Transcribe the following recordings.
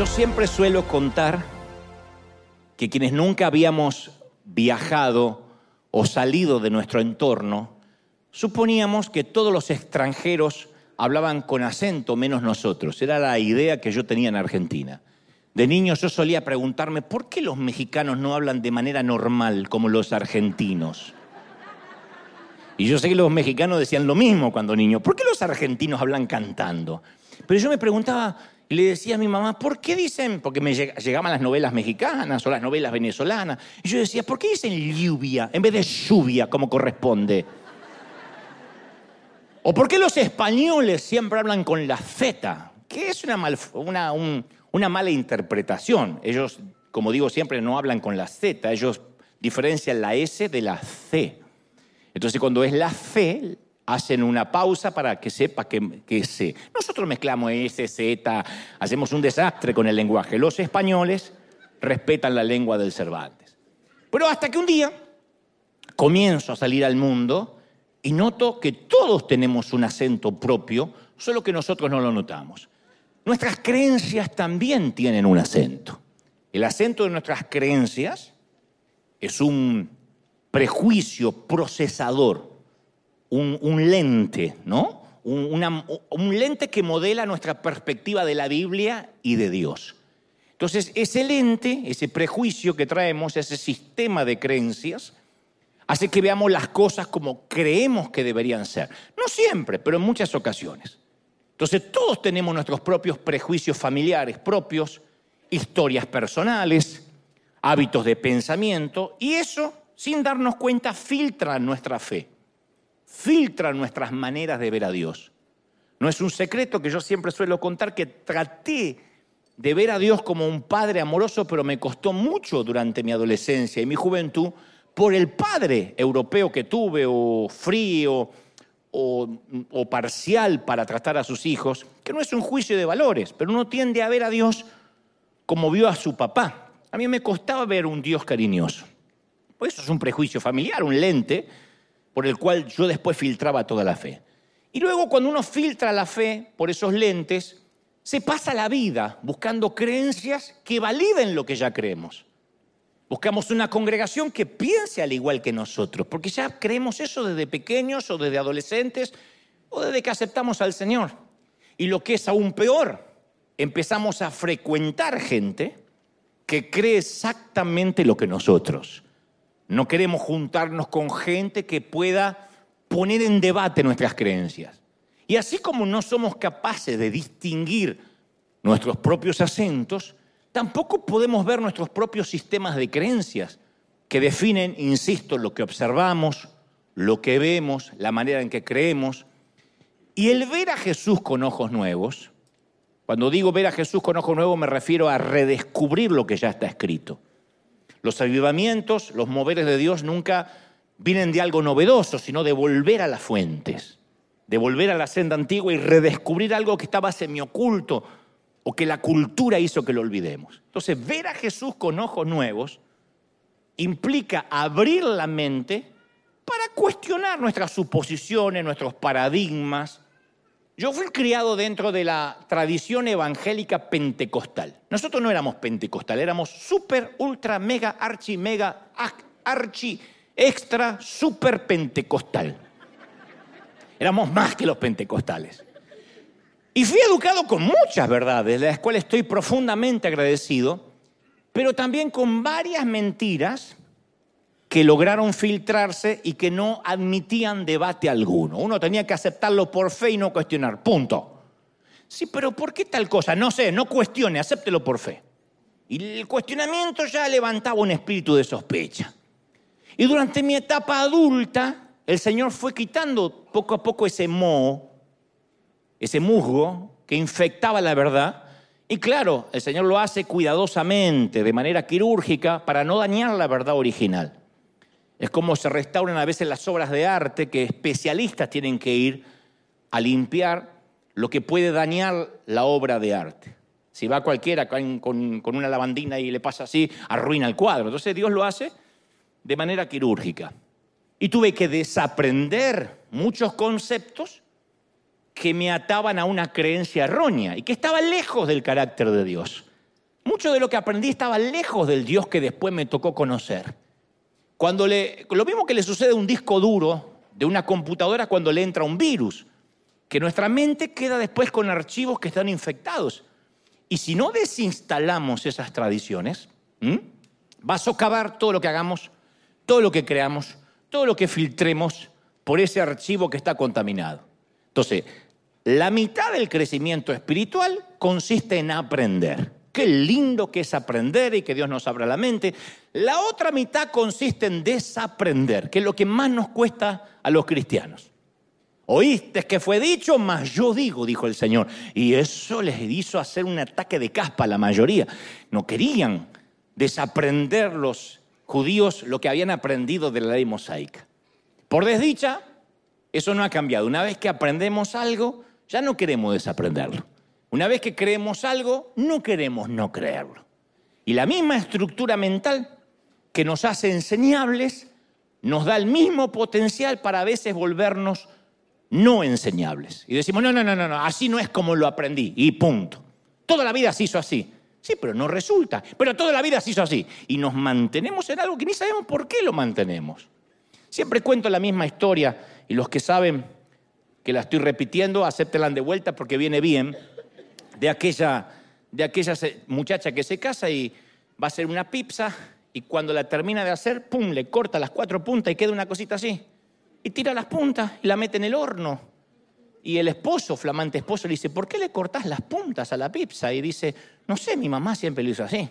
Yo siempre suelo contar que quienes nunca habíamos viajado o salido de nuestro entorno, suponíamos que todos los extranjeros hablaban con acento menos nosotros. Era la idea que yo tenía en Argentina. De niño yo solía preguntarme, ¿por qué los mexicanos no hablan de manera normal como los argentinos? Y yo sé que los mexicanos decían lo mismo cuando niño. ¿Por qué los argentinos hablan cantando? Pero yo me preguntaba y le decía a mi mamá, ¿por qué dicen? Porque me llegaban las novelas mexicanas o las novelas venezolanas. Y yo decía, ¿por qué dicen lluvia en vez de lluvia como corresponde? ¿O por qué los españoles siempre hablan con la Z? Que es una, una, una mala interpretación. Ellos, como digo siempre, no hablan con la Z, ellos diferencian la S de la C. Entonces cuando es la C, hacen una pausa para que sepa que, que C. Nosotros mezclamos S, Z, hacemos un desastre con el lenguaje. Los españoles respetan la lengua del Cervantes. Pero hasta que un día comienzo a salir al mundo y noto que todos tenemos un acento propio, solo que nosotros no lo notamos. Nuestras creencias también tienen un acento. El acento de nuestras creencias es un prejuicio procesador, un, lente, ¿no? un lente que modela nuestra perspectiva de la Biblia y de Dios. Entonces, ese lente, ese prejuicio que traemos, ese sistema de creencias, hace que veamos las cosas como creemos que deberían ser. No siempre, pero en muchas ocasiones. Entonces, todos tenemos nuestros propios prejuicios familiares propios, historias personales, hábitos de pensamiento, y eso, sin darnos cuenta, filtra nuestra fe filtra nuestras maneras de ver a Dios. No es un secreto que yo siempre suelo contar que traté de ver a Dios como un padre amoroso, pero me costó mucho durante mi adolescencia y mi juventud por el padre europeo que tuve, o frío, o, parcial para tratar a sus hijos, que no es un juicio de valores, pero uno tiende a ver a Dios como vio a su papá. A mí me costaba ver un Dios cariñoso. Pues eso es un prejuicio familiar, un lente por el cual yo después filtraba toda la fe. Y luego cuando uno filtra la fe por esos lentes, se pasa la vida buscando creencias que validen lo que ya creemos. Buscamos una congregación que piense al igual que nosotros, porque ya creemos eso desde pequeños o desde adolescentes o desde que aceptamos al Señor. Y lo que es aún peor, empezamos a frecuentar gente que cree exactamente lo que nosotros. No queremos juntarnos con gente que pueda poner en debate nuestras creencias. Y así como no somos capaces de distinguir nuestros propios acentos, tampoco podemos ver nuestros propios sistemas de creencias que definen, insisto, lo que observamos, lo que vemos, la manera en que creemos. Y el ver a Jesús con ojos nuevos, cuando digo ver a Jesús con ojos nuevos me refiero a redescubrir lo que ya está escrito. Los avivamientos, los moveres de Dios nunca vienen de algo novedoso, sino de volver a las fuentes, de volver a la senda antigua y redescubrir algo que estaba semioculto o que la cultura hizo que lo olvidemos. Entonces, ver a Jesús con ojos nuevos implica abrir la mente para cuestionar nuestras suposiciones, nuestros paradigmas, yo fui criado dentro de la tradición evangélica pentecostal. Nosotros no éramos pentecostal, éramos super, ultra, mega, archi, mega, archi, extra, super pentecostal. Éramos más que los pentecostales. Y fui educado con muchas verdades, de las cuales estoy profundamente agradecido, pero también con varias mentiras que lograron filtrarse y que no admitían debate alguno. Uno tenía que aceptarlo por fe y no cuestionar. Punto. Sí, pero ¿por qué tal cosa? No sé, no cuestione, acéptelo por fe. Y el cuestionamiento ya levantaba un espíritu de sospecha. Y durante mi etapa adulta, el Señor fue quitando poco a poco ese moho, ese musgo que infectaba la verdad. Y claro, el Señor lo hace cuidadosamente, de manera quirúrgica, para no dañar la verdad original. Es como se restauran a veces las obras de arte que especialistas tienen que ir a limpiar lo que puede dañar la obra de arte. Si va cualquiera con, una lavandina y le pasa así, arruina el cuadro. Entonces Dios lo hace de manera quirúrgica. Y tuve que desaprender muchos conceptos que me ataban a una creencia errónea y que estaba lejos del carácter de Dios. Mucho de lo que aprendí estaba lejos del Dios que después me tocó conocer. Cuando le, lo mismo que le sucede a un disco duro de una computadora cuando le entra un virus, que nuestra mente queda después con archivos que están infectados. Y si no desinstalamos esas tradiciones, va a socavar todo lo que hagamos, todo lo que creamos, todo lo que filtremos por ese archivo que está contaminado. Entonces, la mitad del crecimiento espiritual consiste en aprender. Qué lindo que es aprender y que Dios nos abra la mente. La otra mitad consiste en desaprender, que es lo que más nos cuesta a los cristianos. Oíste que fue dicho, mas yo digo, dijo el Señor. Y eso les hizo hacer un ataque de caspa a la mayoría. No querían desaprender los judíos lo que habían aprendido de la ley mosaica. Por desdicha, eso no ha cambiado. Una vez que aprendemos algo, ya no queremos desaprenderlo. Una vez que creemos algo, no queremos no creerlo. Y la misma estructura mental que nos hace enseñables nos da el mismo potencial para a veces volvernos no enseñables. Y decimos, no, no, no, no, así no es como lo aprendí. Y punto. Toda la vida se hizo así. Sí, pero no resulta. Pero toda la vida se hizo así. Y nos mantenemos en algo que ni sabemos por qué lo mantenemos. Siempre cuento la misma historia y los que saben que la estoy repitiendo, acéptenla de vuelta porque viene bien, de aquella, de aquella muchacha que se casa y va a hacer una pizza y cuando la termina de hacer, pum, le corta las cuatro puntas y queda una cosita así. Y tira las puntas y la mete en el horno. Y el esposo, flamante esposo, le dice, ¿por qué le cortás las puntas a la pizza? Y dice, no sé, mi mamá siempre lo hizo así.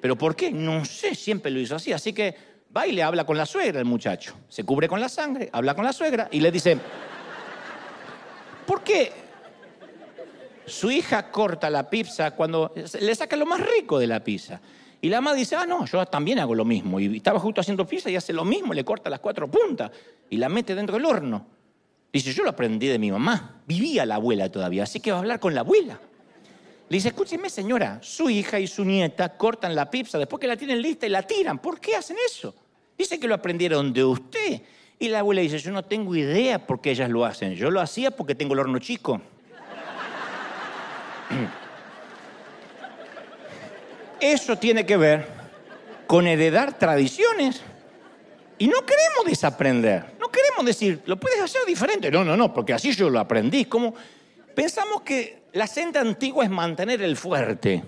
¿Pero por qué? No sé, siempre lo hizo así. Así que va y le habla con la suegra el muchacho. Se cubre con la sangre, habla con la suegra y le dice, ¿por qué su hija corta la pizza cuando le saca lo más rico de la pizza? Y la mamá dice, ah, no, yo también hago lo mismo. Y estaba justo haciendo pizza y hace lo mismo, le corta las cuatro puntas y la mete dentro del horno. Dice, yo lo aprendí de mi mamá. Vivía la abuela todavía, así que va a hablar con la abuela. Le dice, escúcheme señora, su hija y su nieta cortan la pizza después que la tienen lista y la tiran. ¿Por qué hacen eso? Dice que lo aprendieron de usted. Y la abuela dice, yo no tengo idea por qué ellas lo hacen. Yo lo hacía porque tengo el horno chico. Eso tiene que ver con heredar tradiciones. Y no queremos desaprender. No queremos decir, lo puedes hacer diferente. No, no, no, porque así yo lo aprendí. Como pensamos que la senda antigua es mantener el fuerte.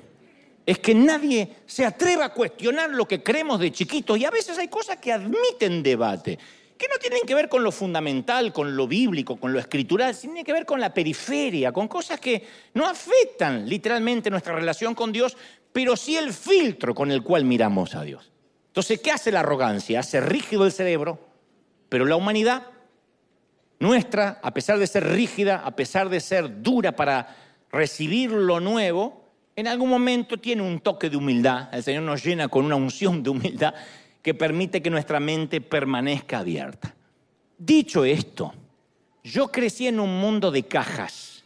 Es que nadie se atreva a cuestionar lo que creemos de chiquitos. Y a veces hay cosas que admiten debate que no tienen que ver con lo fundamental, con lo bíblico, con lo escritural, tienen que ver con la periferia, con cosas que no afectan literalmente nuestra relación con Dios, pero sí el filtro con el cual miramos a Dios. Entonces, ¿qué hace la arrogancia? Hace rígido el cerebro, pero la humanidad nuestra, a pesar de ser rígida, a pesar de ser dura para recibir lo nuevo, en algún momento tiene un toque de humildad. El Señor nos llena con una unción de humildad que permite que nuestra mente permanezca abierta. Dicho esto, yo crecí en un mundo de cajas,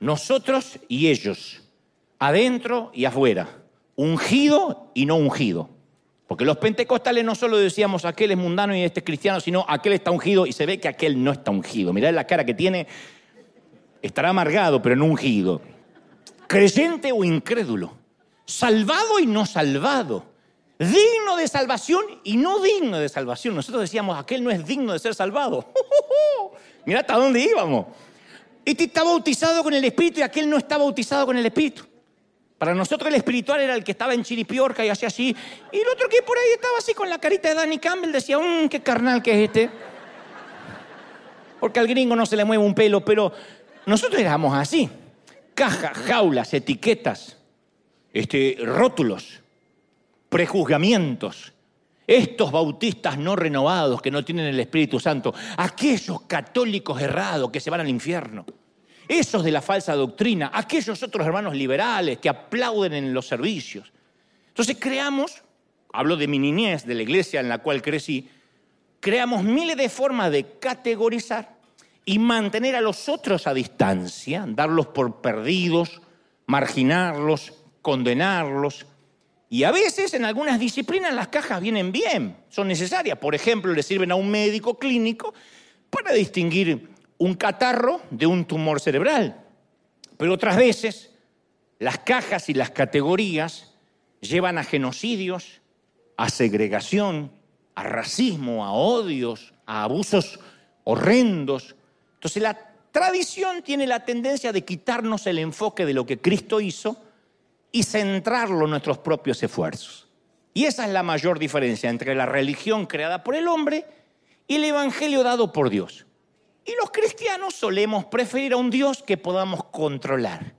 nosotros y ellos, adentro y afuera, ungido y no ungido. Porque los pentecostales no solo decíamos aquel es mundano y este es cristiano, sino aquel está ungido y se ve que aquel no está ungido. Mirá la cara que tiene, estará amargado, pero no ungido. Creyente o incrédulo, salvado y no salvado digno de salvación y no digno de salvación. Nosotros decíamos, aquel no es digno de ser salvado. Mira hasta dónde íbamos. Este está bautizado con el Espíritu y aquel no está bautizado con el Espíritu. Para nosotros el espiritual era el que estaba en Chiripiorca y hacía así. Y el otro que por ahí estaba así con la carita de Danny Campbell decía, mmm, qué carnal que es este. Porque al gringo no se le mueve un pelo, pero nosotros éramos así. Cajas, jaulas, etiquetas, este, rótulos prejuzgamientos. Estos bautistas no renovados que no tienen el Espíritu Santo, aquellos católicos errados que se van al infierno, esos de la falsa doctrina, aquellos otros hermanos liberales que aplauden en los servicios. Entonces creamos, hablo de mi niñez, de la iglesia en la cual crecí, creamos miles de formas de categorizar y mantener a los otros a distancia, darlos por perdidos, marginarlos, condenarlos, Y a veces en algunas disciplinas las cajas vienen bien, son necesarias. Por ejemplo, le sirven a un médico clínico para distinguir un catarro de un tumor cerebral. Pero otras veces las cajas y las categorías llevan a genocidios, a segregación, a racismo, a odios, a abusos horrendos. Entonces la tradición tiene la tendencia de quitarnos el enfoque de lo que Cristo hizo y centrarlo en nuestros propios esfuerzos. Y esa es la mayor diferencia entre la religión creada por el hombre y el evangelio dado por Dios. Y los cristianos solemos preferir a un Dios que podamos controlar,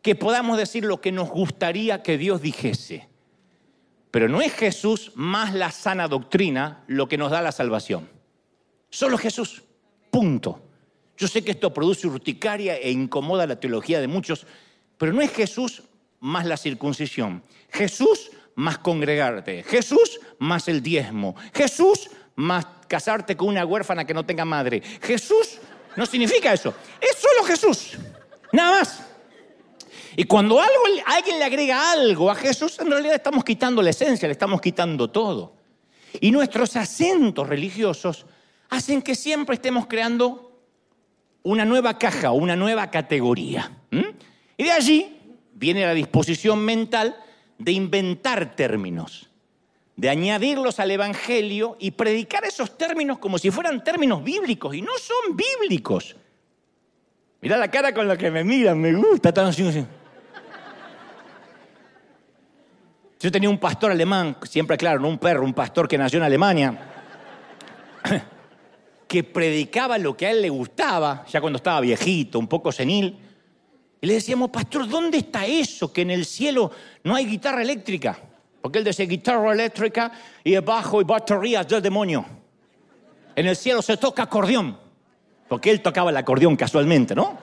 que podamos decir lo que nos gustaría que Dios dijese. Pero no es Jesús más la sana doctrina lo que nos da la salvación. Solo Jesús. Punto. Yo sé que esto produce urticaria e incomoda la teología de muchos, pero no es Jesús más la circuncisión. Jesús más congregarte. Jesús más el diezmo. Jesús más casarte con una huérfana que no tenga madre. Jesús no significa eso. Es solo Jesús. Nada más. Y cuando alguien le agrega algo a Jesús, en realidad estamos quitando la esencia, le estamos quitando todo. Y nuestros acentos religiosos hacen que siempre estemos creando una nueva caja, una nueva categoría. Y de allí viene la disposición mental de inventar términos, de añadirlos al Evangelio y predicar esos términos como si fueran términos bíblicos, y no son bíblicos. Mira la cara con la que me miran, me gusta. Tan Yo tenía un pastor alemán, siempre claro, no un perro, un pastor que nació en Alemania, que predicaba lo que a él le gustaba, ya cuando estaba viejito, un poco senil. Y le decíamos, pastor, ¿dónde está eso? Que en el cielo no hay guitarra eléctrica. Porque él decía guitarra eléctrica y bajo y baterías del demonio. En el cielo se toca acordeón. Porque él tocaba el acordeón casualmente, ¿no?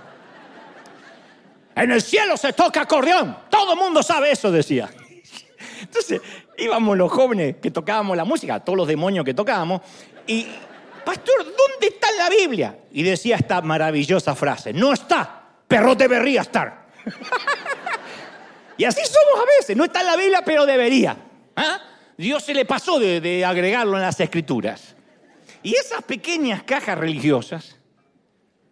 En el cielo se toca acordeón. Todo el mundo sabe eso, decía. Entonces íbamos los jóvenes que tocábamos la música, todos los demonios que tocábamos, y, pastor, ¿dónde está la Biblia? Y decía esta maravillosa frase, no está, pero debería estar. y así somos a veces, no está en la Biblia, pero debería. ¿Ah? Dios se le pasó de, de agregarlo en las escrituras. Y esas pequeñas cajas religiosas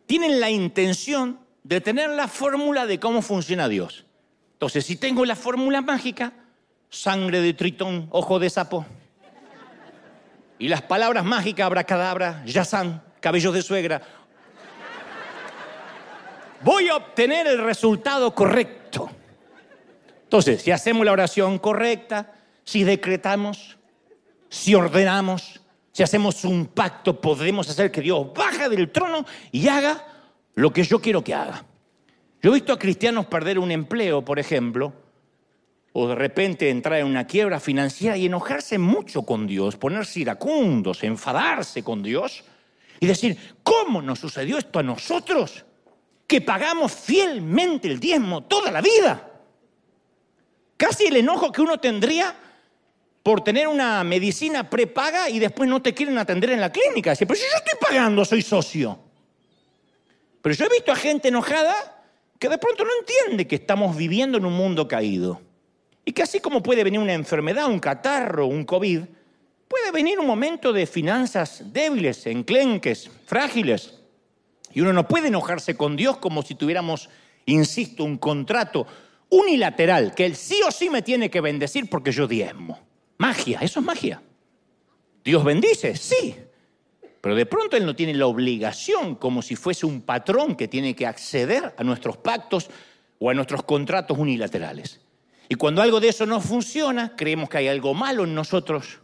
tienen la intención de tener la fórmula de cómo funciona Dios. Entonces, si tengo la fórmula mágica, sangre de tritón, ojo de sapo. Y las palabras mágicas, abracadabra, yazán, cabellos de suegra. Voy a obtener el resultado correcto. Entonces, si hacemos la oración correcta, si decretamos, si ordenamos, si hacemos un pacto, podemos hacer que Dios baje del trono y haga lo que yo quiero que haga. Yo he visto a cristianos perder un empleo, por ejemplo, o de repente entrar en una quiebra financiera y enojarse mucho con Dios, ponerse iracundos, enfadarse con Dios y decir, ¿cómo nos sucedió esto a nosotros? Que pagamos fielmente el diezmo toda la vida. Casi el enojo que uno tendría por tener una medicina prepaga y después no te quieren atender en la clínica. Dice, pero si yo estoy pagando, soy socio. Pero yo he visto a gente enojada que de pronto no entiende que estamos viviendo en un mundo caído. Y que así como puede venir una enfermedad, un catarro, un COVID, puede venir un momento de finanzas débiles, enclenques, frágiles. Y uno no puede enojarse con Dios como si tuviéramos, insisto, un contrato unilateral, que Él sí o sí me tiene que bendecir porque yo diezmo. Magia, eso es magia. Dios bendice, sí. Pero de pronto Él no tiene la obligación, como si fuese un patrón que tiene que acceder a nuestros pactos o a nuestros contratos unilaterales. Y cuando algo de eso no funciona, creemos que hay algo malo en nosotros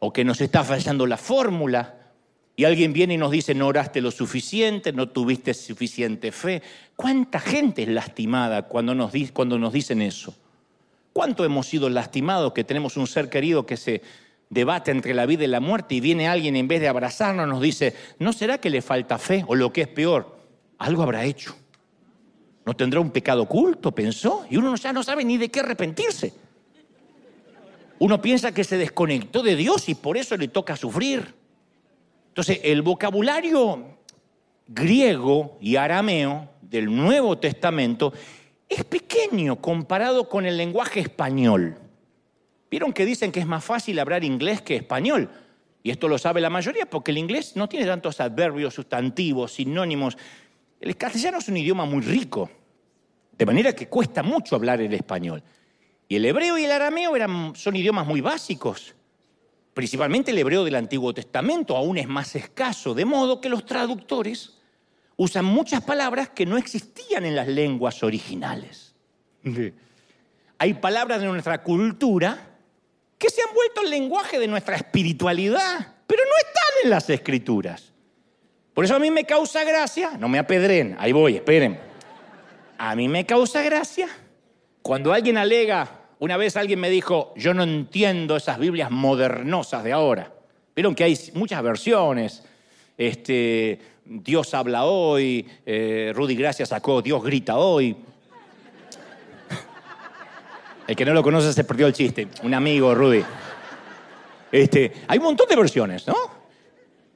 o que nos está fallando la fórmula. Y alguien viene y nos dice, no oraste lo suficiente, no tuviste suficiente fe. ¿Cuánta gente es lastimada cuando nos, dicen eso? ¿Cuánto hemos sido lastimados que tenemos un ser querido que se debate entre la vida y la muerte y viene alguien en vez de abrazarnos nos dice, ¿no será que le falta fe? O lo que es peor, algo habrá hecho. ¿No tendrá un pecado oculto? Pensó. Y uno ya no sabe ni de qué arrepentirse. Uno piensa que se desconectó de Dios y por eso le toca sufrir. Entonces, el vocabulario griego y arameo del Nuevo Testamento es pequeño comparado con el lenguaje español. Vieron que dicen que es más fácil hablar inglés que español. Y esto lo sabe la mayoría porque el inglés no tiene tantos adverbios, sustantivos, sinónimos. El castellano es un idioma muy rico, de manera que cuesta mucho hablar el español. Y el hebreo y el arameo eran, son idiomas muy básicos. Principalmente el hebreo del Antiguo Testamento aún es más escaso, de modo que los traductores usan muchas palabras que no existían en las lenguas originales. Hay palabras de nuestra cultura que se han vuelto el lenguaje de nuestra espiritualidad, pero no están en las escrituras. Por eso a mí me causa gracia, no me apedren, ahí voy, esperen. A mí me causa gracia cuando alguien alega una vez alguien me dijo, yo no entiendo esas Biblias modernosas de ahora. Vieron que hay muchas versiones. Este, Dios habla hoy, eh, Rudy Gracia sacó Dios grita hoy. El que no lo conoce se perdió el chiste. Un amigo, Rudy. Este, hay un montón de versiones, ¿no?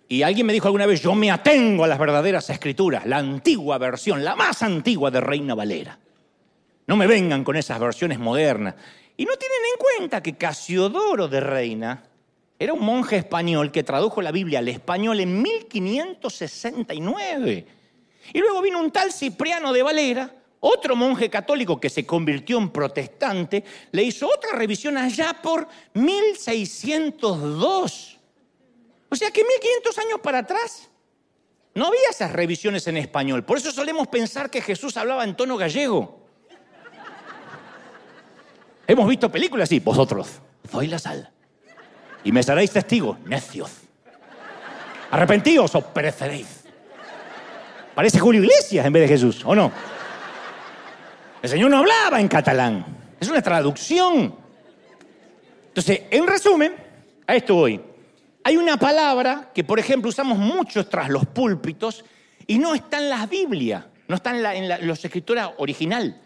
Y alguien me dijo alguna vez, yo me atengo a las verdaderas escrituras, la antigua versión, la más antigua de Reina Valera. No me vengan con esas versiones modernas. Y no tienen en cuenta que Casiodoro de Reina era un monje español que tradujo la Biblia al español en 1569. Y luego vino un tal Cipriano de Valera, otro monje católico que se convirtió en protestante, le hizo otra revisión allá por 1602. O sea que 1500 años para atrás no había esas revisiones en español. Por eso solemos pensar que Jesús hablaba en tono gallego. Hemos visto películas así, vosotros, soy la sal. Y me seréis testigos, necios. Arrepentíos o pereceréis. Parece Julio Iglesias en vez de Jesús, ¿o no? El Señor no hablaba en catalán. Es una traducción. Entonces, en resumen, a esto voy. Hay una palabra que, por ejemplo, usamos mucho tras los púlpitos y no está en la Biblia, no está en, la, en los escritores original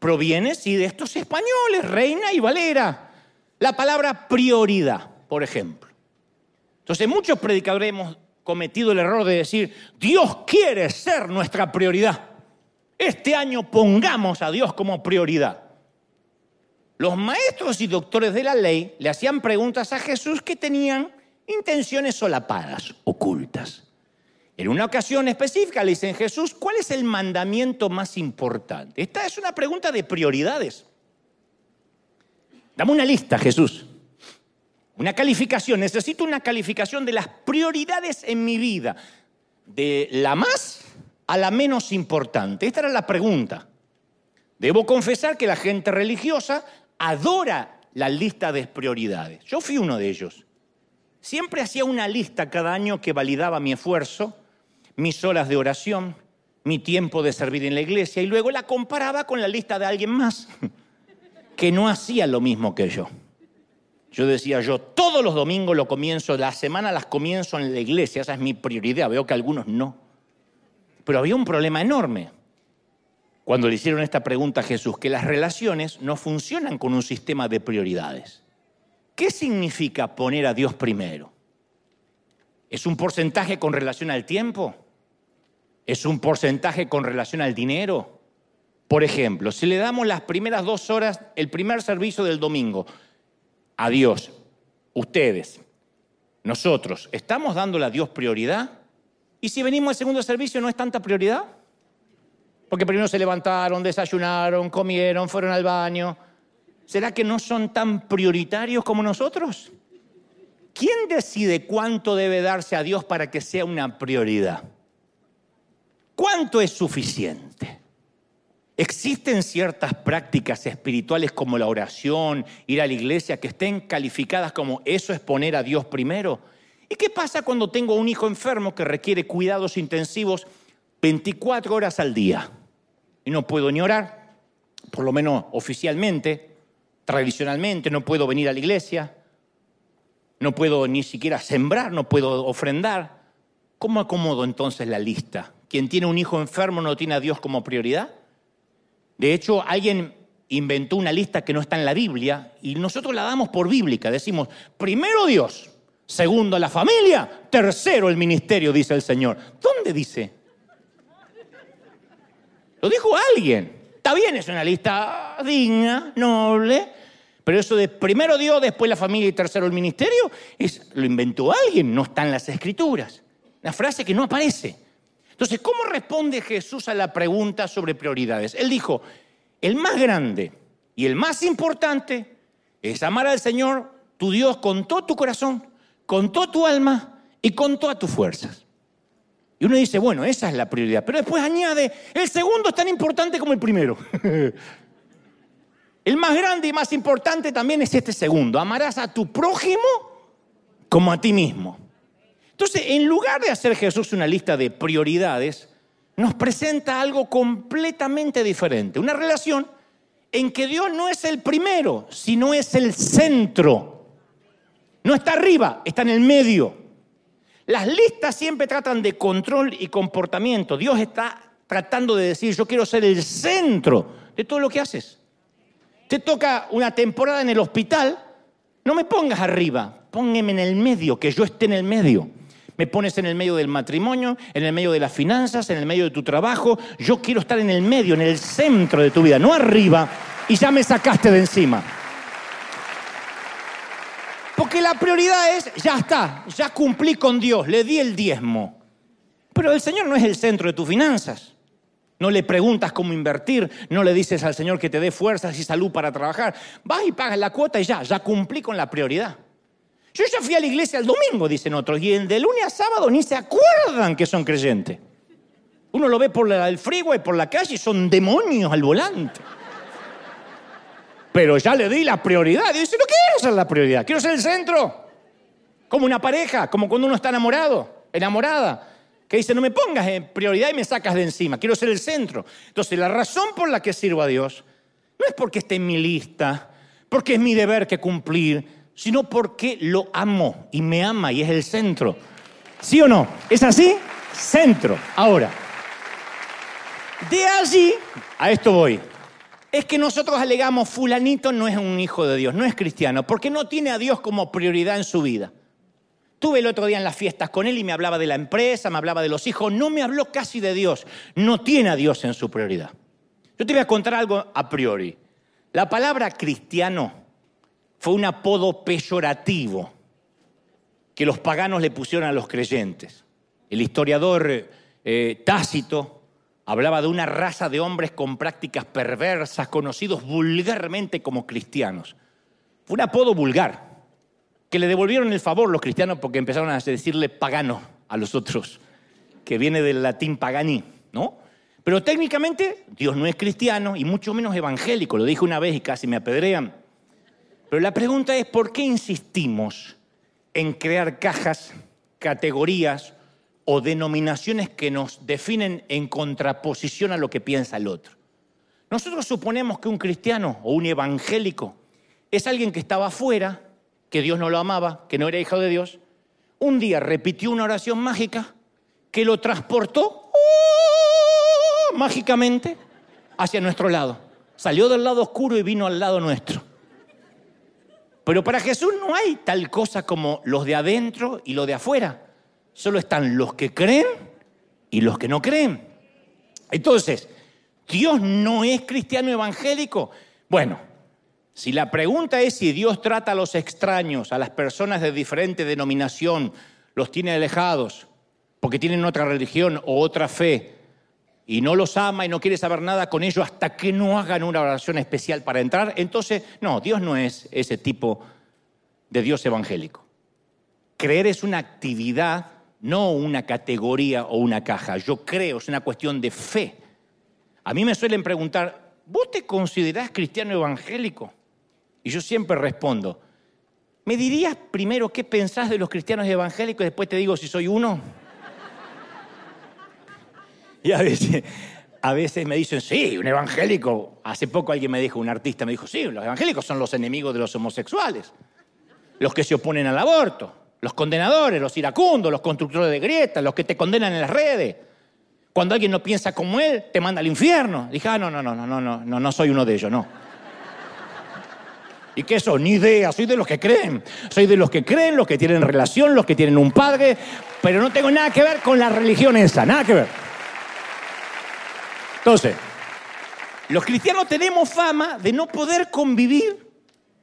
proviene, sí, de estos españoles, Reina y Valera. La palabra prioridad, por ejemplo. Entonces, muchos predicadores hemos cometido el error de decir, Dios quiere ser nuestra prioridad. Este año pongamos a Dios como prioridad. Los maestros y doctores de la ley le hacían preguntas a Jesús que tenían intenciones solapadas, ocultas. En una ocasión específica le dicen, Jesús, ¿cuál es el mandamiento más importante? Esta es una pregunta de prioridades. Dame una lista, Jesús. Una calificación. Necesito una calificación de las prioridades en mi vida. De la más a la menos importante. Esta era la pregunta. Debo confesar que la gente religiosa adora la lista de prioridades. Yo fui uno de ellos. Siempre hacía una lista cada año que validaba mi esfuerzo mis horas de oración, mi tiempo de servir en la iglesia y luego la comparaba con la lista de alguien más que no hacía lo mismo que yo. Yo decía, yo todos los domingos lo comienzo, la semana las comienzo en la iglesia, esa es mi prioridad, veo que algunos no. Pero había un problema enorme cuando le hicieron esta pregunta a Jesús, que las relaciones no funcionan con un sistema de prioridades. ¿Qué significa poner a Dios primero? ¿Es un porcentaje con relación al tiempo? ¿Es un porcentaje con relación al dinero? Por ejemplo, si le damos las primeras dos horas, el primer servicio del domingo, a Dios, ustedes, nosotros, ¿estamos dándole a Dios prioridad? ¿Y si venimos al segundo servicio no es tanta prioridad? Porque primero se levantaron, desayunaron, comieron, fueron al baño. ¿Será que no son tan prioritarios como nosotros? ¿quién decide cuánto debe darse a Dios para que sea una prioridad? ¿Cuánto es suficiente? ¿Existen ciertas prácticas espirituales como la oración, ir a la iglesia, que estén calificadas como eso es poner a Dios primero? ¿Y qué pasa cuando tengo un hijo enfermo que requiere cuidados intensivos 24 horas al día? Y no puedo ni orar, por lo menos oficialmente, tradicionalmente, no puedo venir a la iglesia, no puedo ni siquiera sembrar, no puedo ofrendar. ¿Cómo acomodo entonces la lista? ¿Quien tiene un hijo enfermo no tiene a Dios como prioridad? De hecho, alguien inventó una lista que no está en la Biblia y nosotros la damos por bíblica. Decimos, primero Dios, segundo la familia, tercero el ministerio, dice el Señor. ¿Dónde dice? Lo dijo alguien. Está bien, es una lista digna, noble, Pero eso de primero Dios, después la familia y tercero el ministerio, es, lo inventó alguien, no está en las escrituras. Una frase que no aparece. Entonces, ¿cómo responde Jesús a la pregunta sobre prioridades? Él dijo, el más grande y el más importante es amar al Señor, tu Dios, con todo tu corazón, con toda tu alma y con todas tus fuerzas. Y uno dice, bueno, esa es la prioridad. Pero después añade, el segundo es tan importante como el primero. el más grande y más importante también es este segundo. Amarás a tu prójimo como a ti mismo. Entonces, en lugar de hacer Jesús una lista de prioridades, nos presenta algo completamente diferente. Una relación en que Dios no es el primero, sino es el centro. No está arriba, está en el medio. Las listas siempre tratan de control y comportamiento. Dios está tratando de decir, yo quiero ser el centro de todo lo que haces. Te toca una temporada en el hospital, no me pongas arriba, póngeme en el medio, que yo esté en el medio. Me pones en el medio del matrimonio, en el medio de las finanzas, en el medio de tu trabajo. Yo quiero estar en el medio, en el centro de tu vida, no arriba y ya me sacaste de encima. Porque la prioridad es, ya está, ya cumplí con Dios, le di el diezmo. Pero el Señor no es el centro de tus finanzas. No le preguntas cómo invertir, no le dices al Señor que te dé fuerzas y salud para trabajar. Vas y pagas la cuota y ya, ya cumplí con la prioridad. Yo ya fui a la iglesia el domingo, dicen otros, y de lunes a sábado ni se acuerdan que son creyentes. Uno lo ve por el y por la calle y son demonios al volante. Pero ya le di la prioridad. Y dice, no quiero ser la prioridad, quiero ser el centro. Como una pareja, como cuando uno está enamorado, enamorada, que dice, no me pongas en prioridad y me sacas de encima, quiero ser el centro. Entonces, la razón por la que sirvo a Dios no es porque esté en mi lista, porque es mi deber que cumplir, sino porque lo amo y me ama y es el centro. ¿Sí o no? ¿Es así? Centro. Ahora, de allí, a esto voy, es que nosotros alegamos, fulanito no es un hijo de Dios, no es cristiano, porque no tiene a Dios como prioridad en su vida. Tuve el otro día en las fiestas con él y me hablaba de la empresa, me hablaba de los hijos, no me habló casi de Dios, no tiene a Dios en su prioridad. Yo te voy a contar algo a priori. La palabra cristiano fue un apodo peyorativo que los paganos le pusieron a los creyentes. El historiador eh, Tácito hablaba de una raza de hombres con prácticas perversas, conocidos vulgarmente como cristianos. Fue un apodo vulgar, que le devolvieron el favor los cristianos porque empezaron a decirle pagano a los otros, que viene del latín pagani, ¿no? Pero técnicamente Dios no es cristiano y mucho menos evangélico, lo dije una vez y casi me apedrean. Pero la pregunta es, ¿por qué insistimos en crear cajas, categorías o denominaciones que nos definen en contraposición a lo que piensa el otro? Nosotros suponemos que un cristiano o un evangélico es alguien que estaba afuera, que Dios no lo amaba, que no era hijo de Dios. Un día repitió una oración mágica que lo transportó ¡oh! mágicamente hacia nuestro lado. Salió del lado oscuro y vino al lado nuestro. Pero para Jesús no hay tal cosa como los de adentro y los de afuera. Solo están los que creen y los que no creen. Entonces, ¿Dios no es cristiano evangélico? Bueno, si la pregunta es si Dios trata a los extraños, a las personas de diferente denominación, los tiene alejados porque tienen otra religión o otra fe, y no los ama y no quiere saber nada con ellos hasta que no hagan una oración especial para entrar, entonces, no, Dios no es ese tipo de Dios evangélico. Creer es una actividad, no una categoría o una caja. Yo creo, es una cuestión de fe. A mí me suelen preguntar, ¿vos te considerás cristiano evangélico? Y yo siempre respondo, ¿me dirías primero qué pensás de los cristianos evangélicos y después te digo si soy uno? Y a veces, me dicen, sí, un evangélico. Hace poco alguien me dijo, un artista me dijo, sí, los evangélicos son los enemigos de los homosexuales, los que se oponen al aborto, los condenadores, los iracundos, los constructores de grietas, los que te condenan en las redes. Cuando alguien no piensa como él, te manda al infierno. Dije, ah, no, no, no, no, no, no, no, no soy uno de ellos, no. ¿Y qué son? Ni idea, soy de los que creen. Soy de los que creen, los que tienen relación, los que tienen un padre, pero no tengo nada que ver con la religión esa, nada que ver. Entonces, los cristianos tenemos fama de no poder convivir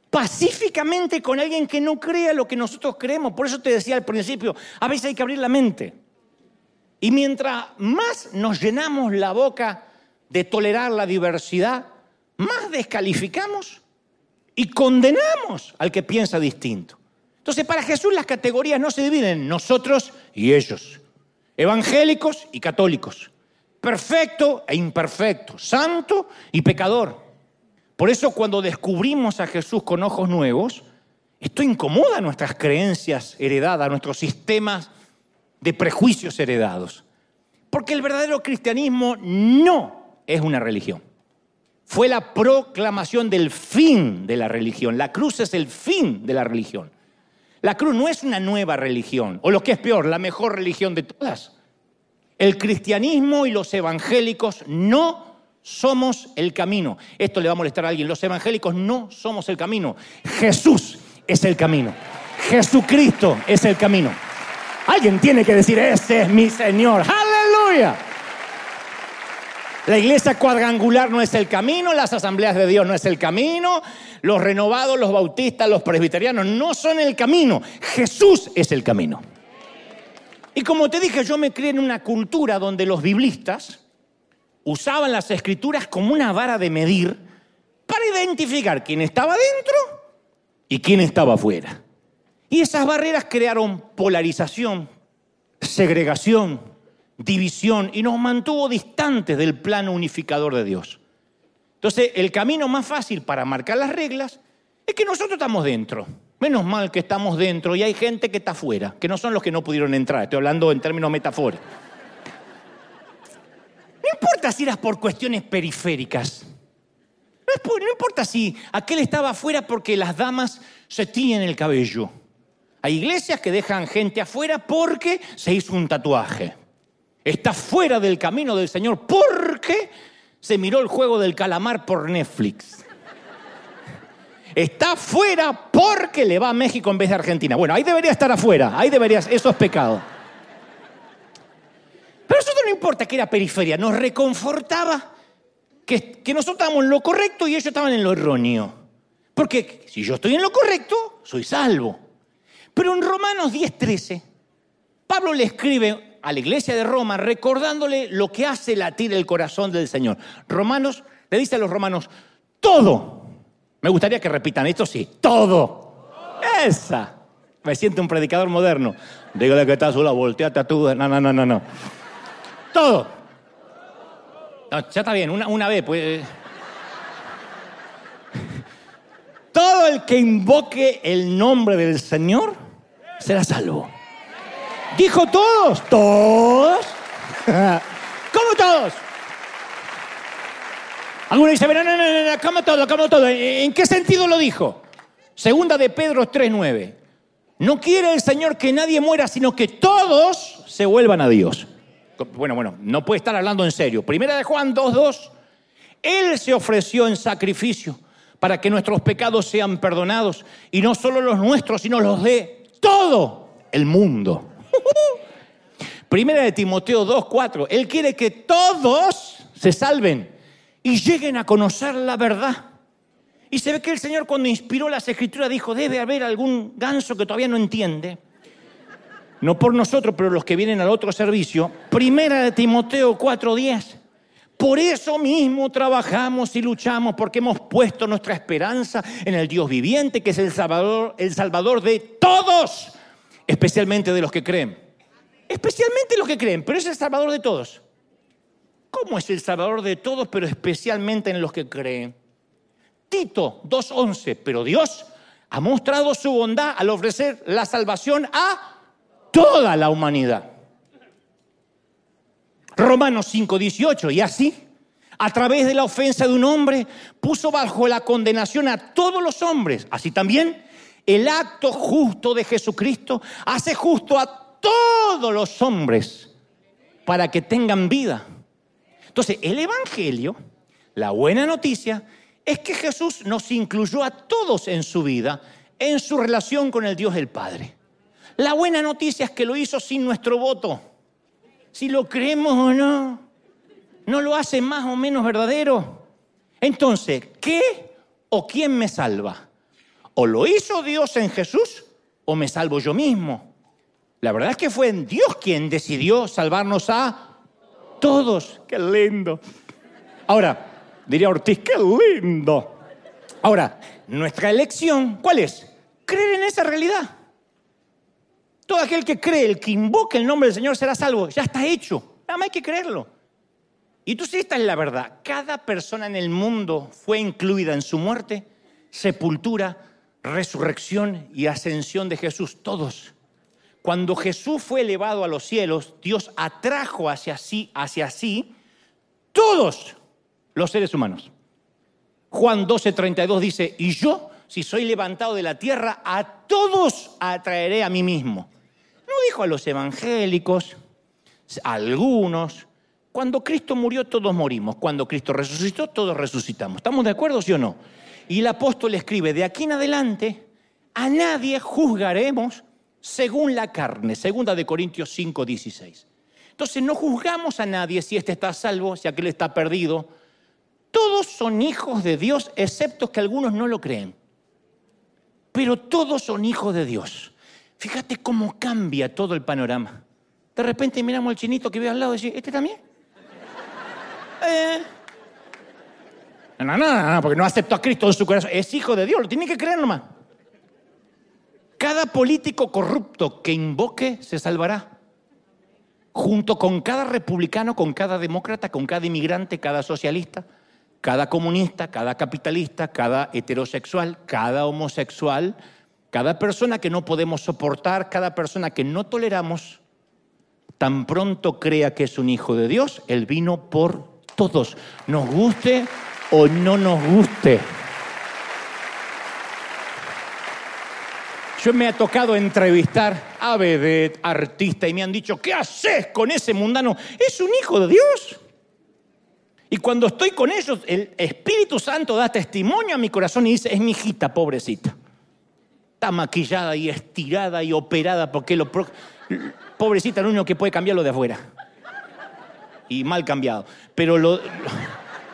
pacíficamente con alguien que no crea lo que nosotros creemos. Por eso te decía al principio, a veces hay que abrir la mente. Y mientras más nos llenamos la boca de tolerar la diversidad, más descalificamos y condenamos al que piensa distinto. Entonces, para Jesús las categorías no se dividen en nosotros y ellos, evangélicos y católicos, perfecto e imperfecto, santo y pecador. Por eso cuando descubrimos a Jesús con ojos nuevos, esto incomoda nuestras creencias heredadas, nuestros sistemas de prejuicios heredados. Porque el verdadero cristianismo no es una religión. Fue la proclamación del fin de la religión. La cruz es el fin de la religión. La cruz no es una nueva religión, o lo que es peor, la mejor religión de todas. El cristianismo y los evangélicos no somos el camino. Esto le va a molestar a alguien. Los evangélicos no somos el camino. Jesús es el camino. Jesucristo es el camino. Alguien tiene que decir, ese es mi Señor. Aleluya. La iglesia cuadrangular no es el camino, las asambleas de Dios no es el camino, los renovados, los bautistas, los presbiterianos no son el camino. Jesús es el camino. Y como te dije, yo me crié en una cultura donde los biblistas usaban las escrituras como una vara de medir para identificar quién estaba dentro y quién estaba afuera. Y esas barreras crearon polarización, segregación, división y nos mantuvo distantes del plano unificador de Dios. Entonces, el camino más fácil para marcar las reglas es que nosotros estamos dentro. Menos mal que estamos dentro y hay gente que está afuera, que no son los que no pudieron entrar. Estoy hablando en términos metafóricos. No importa si eras por cuestiones periféricas. No, importa si aquel estaba afuera porque las damas se tiñen el cabello. Hay iglesias que dejan gente afuera porque se hizo un tatuaje. Está fuera del camino del Señor porque se miró el juego del calamar por Netflix. Está fuera porque le va a México en vez de Argentina. Bueno, ahí debería estar afuera, ahí debería, eso es pecado. Pero eso no importa que era periferia, nos reconfortaba que, que nosotros estábamos en lo correcto y ellos estaban en lo erróneo. Porque si yo estoy en lo correcto, soy salvo. Pero en Romanos 10:13, Pablo le escribe a la iglesia de Roma recordándole lo que hace latir el corazón del Señor. Romanos, le dice a los romanos, todo. Me gustaría que repitan esto, sí, todo. Esa. Me siento un predicador moderno. Dígale que está sola, volteate a tú. No, no, no, no, no. Todo. ya está bien, una, una vez, pues. Todo el que invoque el nombre del Señor será salvo. Dijo todos, todos. ¿Cómo todos? Algunos dicen, no, no, no, no, ¿cómo todo? ¿Cómo todo? ¿En qué sentido lo dijo? Segunda de Pedro 3.9. No quiere el Señor que nadie muera, sino que todos se vuelvan a Dios. Bueno, bueno, no puede estar hablando en serio. Primera de Juan 2.2. Él se ofreció en sacrificio para que nuestros pecados sean perdonados, y no solo los nuestros, sino los de todo el mundo. Primera de Timoteo 2.4. Él quiere que todos se salven y lleguen a conocer la verdad. Y se ve que el Señor cuando inspiró las escrituras dijo, debe haber algún ganso que todavía no entiende. No por nosotros, pero los que vienen al otro servicio. Primera de Timoteo 4.10. Por eso mismo trabajamos y luchamos porque hemos puesto nuestra esperanza en el Dios viviente, que es el Salvador, el Salvador de todos, especialmente de los que creen. Especialmente los que creen, pero es el Salvador de todos. ¿Cómo es el Salvador de todos, pero especialmente en los que creen? Tito 2.11, pero Dios ha mostrado su bondad al ofrecer la salvación a toda la humanidad. Romanos 5:18, y así, a través de la ofensa de un hombre, puso bajo la condenación a todos los hombres. Así también, el acto justo de Jesucristo hace justo a todos los hombres para que tengan vida. Entonces, el Evangelio, la buena noticia, es que Jesús nos incluyó a todos en su vida, en su relación con el Dios el Padre. La buena noticia es que lo hizo sin nuestro voto si lo creemos o no. No lo hace más o menos verdadero. Entonces, ¿qué o quién me salva? o lo hizo Dios en Jesús o me salvo yo mismo. La verdad es que fue Dios quien decidió salvarnos a todos. Qué lindo. Ahora, diría Ortiz, qué lindo. Ahora, nuestra elección, ¿cuál es? Creer en esa realidad. Todo aquel que cree, el que invoque el nombre del Señor será salvo. Ya está hecho. Nada más hay que creerlo. Y entonces esta es la verdad. Cada persona en el mundo fue incluida en su muerte, sepultura, resurrección y ascensión de Jesús. Todos. Cuando Jesús fue elevado a los cielos, Dios atrajo hacia sí, hacia sí, todos los seres humanos. Juan 12:32 dice, y yo, si soy levantado de la tierra, a todos atraeré a mí mismo. No dijo a los evangélicos, a algunos. Cuando Cristo murió, todos morimos. Cuando Cristo resucitó, todos resucitamos. ¿Estamos de acuerdo, sí o no? Y el apóstol escribe, de aquí en adelante, a nadie juzgaremos según la carne. Segunda de Corintios 5, 16. Entonces no juzgamos a nadie si éste está salvo, si aquel está perdido. Todos son hijos de Dios, excepto que algunos no lo creen. Pero todos son hijos de Dios. Fíjate cómo cambia todo el panorama. De repente miramos al chinito que ve al lado y dice, ¿este también? Eh. No, no, no, porque no aceptó a Cristo en su corazón. Es hijo de Dios, lo tiene que creer nomás. Cada político corrupto que invoque se salvará. Junto con cada republicano, con cada demócrata, con cada inmigrante, cada socialista, cada comunista, cada capitalista, cada heterosexual, cada homosexual, cada persona que no podemos soportar, cada persona que no toleramos, tan pronto crea que es un hijo de Dios, Él vino por todos, nos guste o no nos guste. Yo me ha tocado entrevistar a vedette, artista, y me han dicho, ¿qué haces con ese mundano? Es un hijo de Dios. Y cuando estoy con ellos, el Espíritu Santo da testimonio a mi corazón y dice, es mi hijita, pobrecita. Está maquillada y estirada y operada porque lo... Pobrecita, lo único que puede cambiar lo de afuera. Y mal cambiado. Pero lo,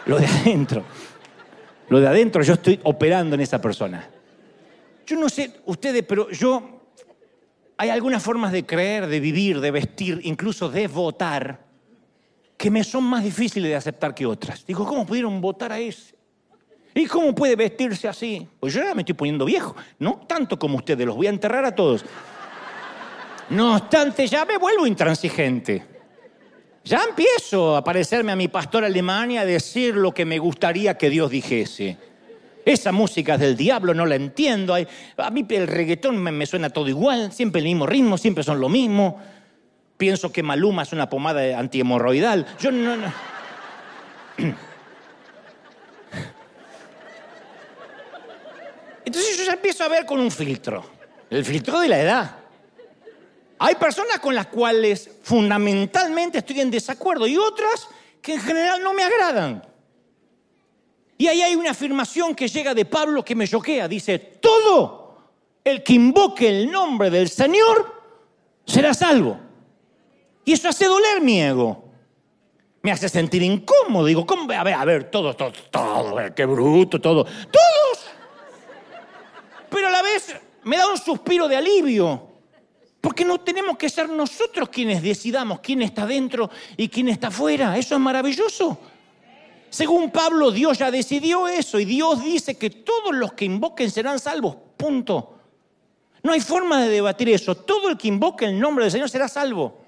lo de adentro, lo de adentro, yo estoy operando en esa persona. Yo no sé ustedes, pero yo, hay algunas formas de creer, de vivir, de vestir, incluso de votar, que me son más difíciles de aceptar que otras. Digo, ¿cómo pudieron votar a ese? ¿Y cómo puede vestirse así? Pues yo ya me estoy poniendo viejo, no tanto como ustedes, los voy a enterrar a todos. No obstante, ya me vuelvo intransigente. Ya empiezo a parecerme a mi pastor alemán y a decir lo que me gustaría que Dios dijese. Esa música es del diablo, no la entiendo. A mí el reggaetón me, suena todo igual, siempre el mismo ritmo, siempre son lo mismo. Pienso que Maluma es una pomada antihemorroidal. Yo no, no. Entonces yo ya empiezo a ver con un filtro. El filtro de la edad. Hay personas con las cuales fundamentalmente estoy en desacuerdo y otras que en general no me agradan. Y ahí hay una afirmación que llega de Pablo que me choquea. Dice, todo el que invoque el nombre del Señor será salvo. Y eso hace doler mi ego. Me hace sentir incómodo. Digo. A ver, a ver, todos, todos, todos, qué bruto, todo. Todos. Pero a la vez me da un suspiro de alivio. Porque no tenemos que ser nosotros quienes decidamos quién está dentro y quién está fuera. Eso es maravilloso. Según Pablo, Dios ya decidió eso y Dios dice que todos los que invoquen serán salvos. Punto. No hay forma de debatir eso. Todo el que invoque el nombre del Señor será salvo.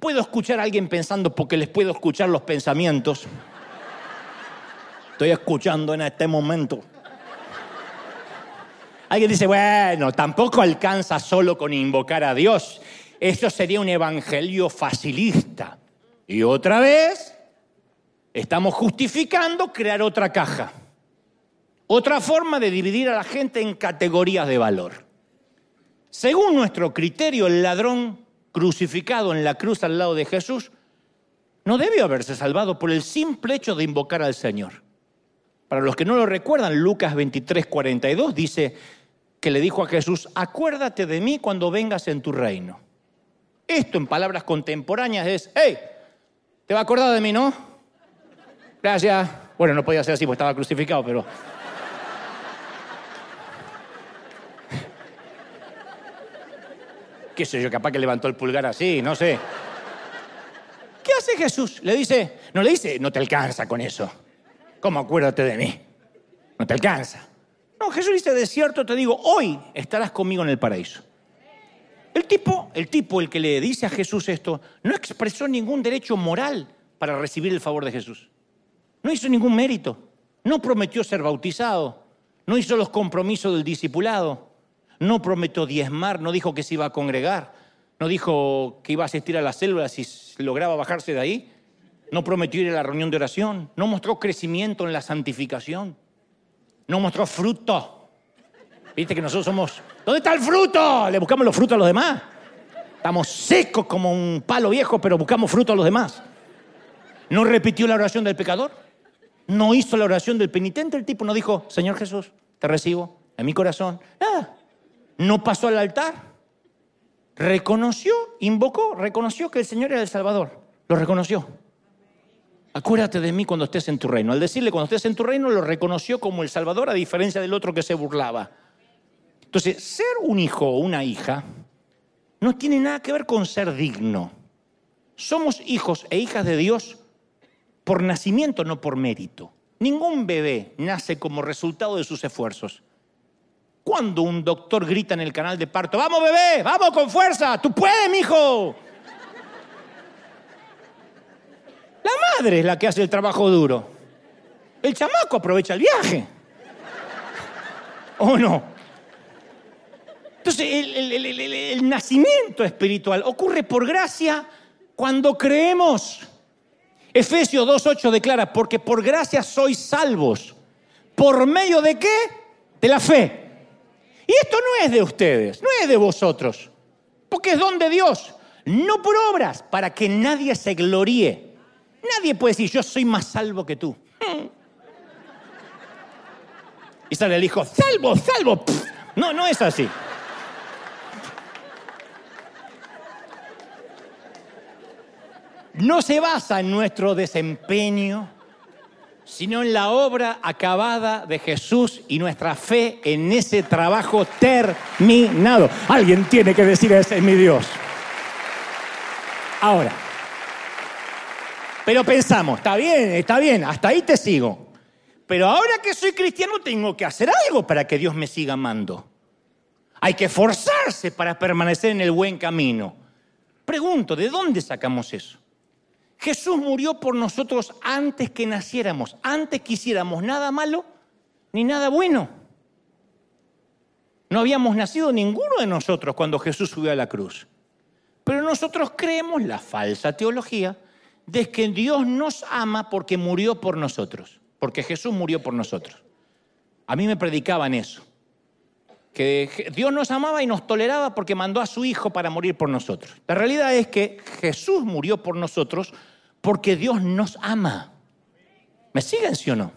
Puedo escuchar a alguien pensando porque les puedo escuchar los pensamientos. Estoy escuchando en este momento. Alguien dice, bueno, tampoco alcanza solo con invocar a Dios. Eso sería un evangelio facilista. Y otra vez, Estamos justificando crear otra caja, otra forma de dividir a la gente en categorías de valor. Según nuestro criterio, el ladrón crucificado en la cruz al lado de Jesús no debió haberse salvado por el simple hecho de invocar al Señor. Para los que no lo recuerdan, Lucas 23, 42 dice que le dijo a Jesús, acuérdate de mí cuando vengas en tu reino. Esto en palabras contemporáneas es, hey, ¿te va a acordar de mí, no? Gracias. Bueno, no podía ser así, pues estaba crucificado, pero... qué sé yo, capaz que levantó el pulgar así, no sé. ¿Qué hace Jesús? Le dice, no le dice, no te alcanza con eso. ¿Cómo acuérdate de mí? No te alcanza. No, Jesús dice, de cierto te digo, hoy estarás conmigo en el paraíso. El tipo, el tipo, el que le dice a Jesús esto, no expresó ningún derecho moral para recibir el favor de Jesús. No hizo ningún mérito. No prometió ser bautizado. No hizo los compromisos del discipulado. No prometió diezmar. No dijo que se iba a congregar. No dijo que iba a asistir a las células si lograba bajarse de ahí. No prometió ir a la reunión de oración. No mostró crecimiento en la santificación. No mostró fruto. Viste que nosotros somos. ¿Dónde está el fruto? Le buscamos los frutos a los demás. Estamos secos como un palo viejo, pero buscamos fruto a los demás. No repitió la oración del pecador. No hizo la oración del penitente. El tipo no dijo, Señor Jesús, te recibo en mi corazón. Nada. No pasó al altar. Reconoció, invocó, reconoció que el Señor era el Salvador. Lo reconoció. Acuérdate de mí cuando estés en tu reino. Al decirle cuando estés en tu reino, lo reconoció como el Salvador, a diferencia del otro que se burlaba. Entonces, ser un hijo o una hija no tiene nada que ver con ser digno. Somos hijos e hijas de Dios por nacimiento, no por mérito. Ningún bebé nace como resultado de sus esfuerzos. Cuando un doctor grita en el canal de parto, vamos bebé, vamos con fuerza, tú puedes, mijo. La madre es la que hace el trabajo duro. El chamaco aprovecha el viaje. ¿O no? Entonces, el, nacimiento espiritual ocurre por gracia cuando creemos. Efesios 2.8 declara, porque por gracia sois salvos. ¿Por medio de qué? De la fe. Y esto no es de ustedes, no es de vosotros, porque es don de Dios, no por obras, para que nadie se gloríe. Nadie puede decir, yo soy más salvo que tú. Y sale el hijo, salvo, salvo. No, no es así. No se basa en nuestro desempeño, sino en la obra acabada de Jesús y nuestra fe en ese trabajo terminado. Alguien tiene que decir, ese es mi Dios. Ahora, pero pensamos, está bien, está bien, hasta ahí te sigo. Pero ahora que soy cristiano tengo que hacer algo para que Dios me siga amando. Hay que forzarse para permanecer en el buen camino. Pregunto, ¿de dónde sacamos eso? Jesús murió por nosotros antes que naciéramos, antes que hiciéramos nada malo ni nada bueno. No habíamos nacido ninguno de nosotros cuando Jesús subió a la cruz. Pero nosotros creemos la falsa teología de que Dios nos ama porque murió por nosotros, porque Jesús murió por nosotros. A mí me predicaban eso, que Dios nos amaba y nos toleraba porque mandó a su Hijo para morir por nosotros. La realidad es que Jesús murió por nosotros porque Dios nos ama. ¿Me siguen, sí o no?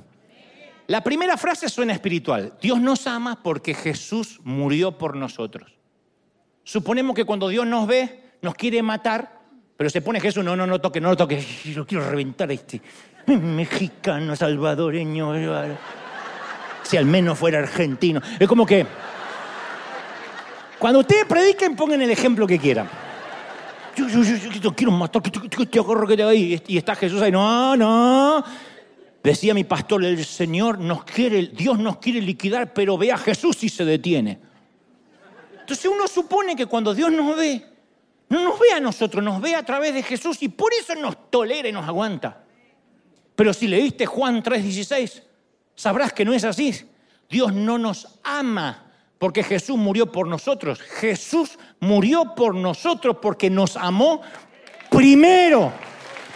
La primera frase suena espiritual. Dios nos ama porque Jesús murió por nosotros. Suponemos que cuando Dios nos ve, nos quiere matar, pero se pone Jesús, no, no, no toque, no lo toque. Yo quiero reventar a este mexicano, salvadoreño. Si al menos fuera argentino. Es como que. Cuando ustedes prediquen, pongan el ejemplo que quieran. Yo, yo, yo, quiero matar, te agarro que te ahí. Y está Jesús ahí, no, no. Decía mi pastor, el Señor nos quiere, Dios nos quiere liquidar, pero ve a Jesús y se detiene. Entonces uno supone que cuando Dios nos ve, no nos ve a nosotros, nos ve a través de Jesús y por eso nos tolera y nos aguanta. Pero si leíste Juan 3:16, sabrás que no es así. Dios no nos ama porque Jesús murió por nosotros. Jesús murió por nosotros porque nos amó primero.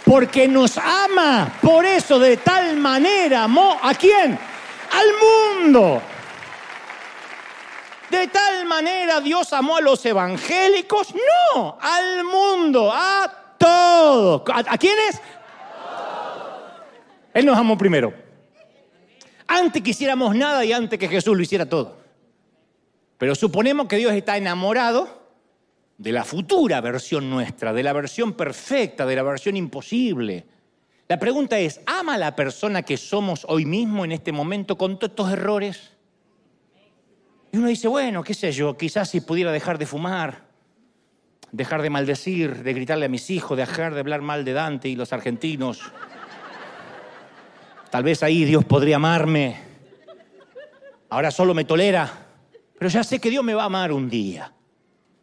Porque nos ama. Por eso de tal manera amó a quién? Al mundo. De tal manera Dios amó a los evangélicos, no, al mundo, a todos. ¿A, quiénes? Él nos amó primero. Antes que hiciéramos nada y antes que Jesús lo hiciera todo. Pero suponemos que Dios está enamorado de la futura versión nuestra, de la versión perfecta, de la versión imposible. La pregunta es, ¿ama a la persona que somos hoy mismo en este momento con todos estos errores? Y uno dice, bueno, qué sé yo, quizás si pudiera dejar de fumar, dejar de maldecir, de gritarle a mis hijos, dejar de hablar mal de Dante y los argentinos. Tal vez ahí Dios podría amarme. Ahora solo me tolera, pero ya sé que Dios me va a amar un día.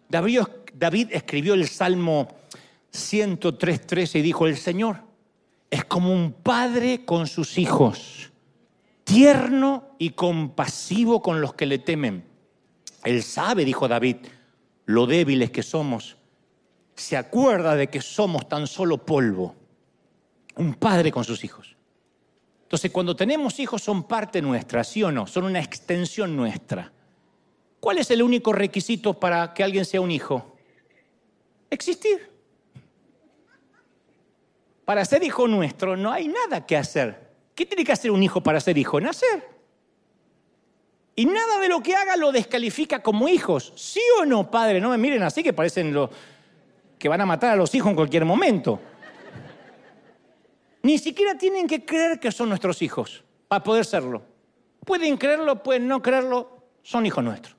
David, escribió el Salmo 103.13 y dijo, el Señor es como un padre con sus hijos, tierno y compasivo con los que le temen. Él sabe, dijo David, lo débiles que somos. Se acuerda de que somos tan solo polvo. Un padre con sus hijos. Entonces, cuando tenemos hijos son parte nuestra, ¿sí o no? Son una extensión nuestra. ¿Cuál es el único requisito para que alguien sea un hijo? Existir. Para ser hijo nuestro no hay nada que hacer. ¿Qué tiene que hacer un hijo para ser hijo? Nacer. Y nada de lo que haga lo descalifica como hijos. ¿Sí o no, padre? No me miren así que parecen los que van a matar a los hijos en cualquier momento. Ni siquiera tienen que creer que son nuestros hijos para poder serlo. Pueden creerlo, pueden no creerlo, son hijos nuestros.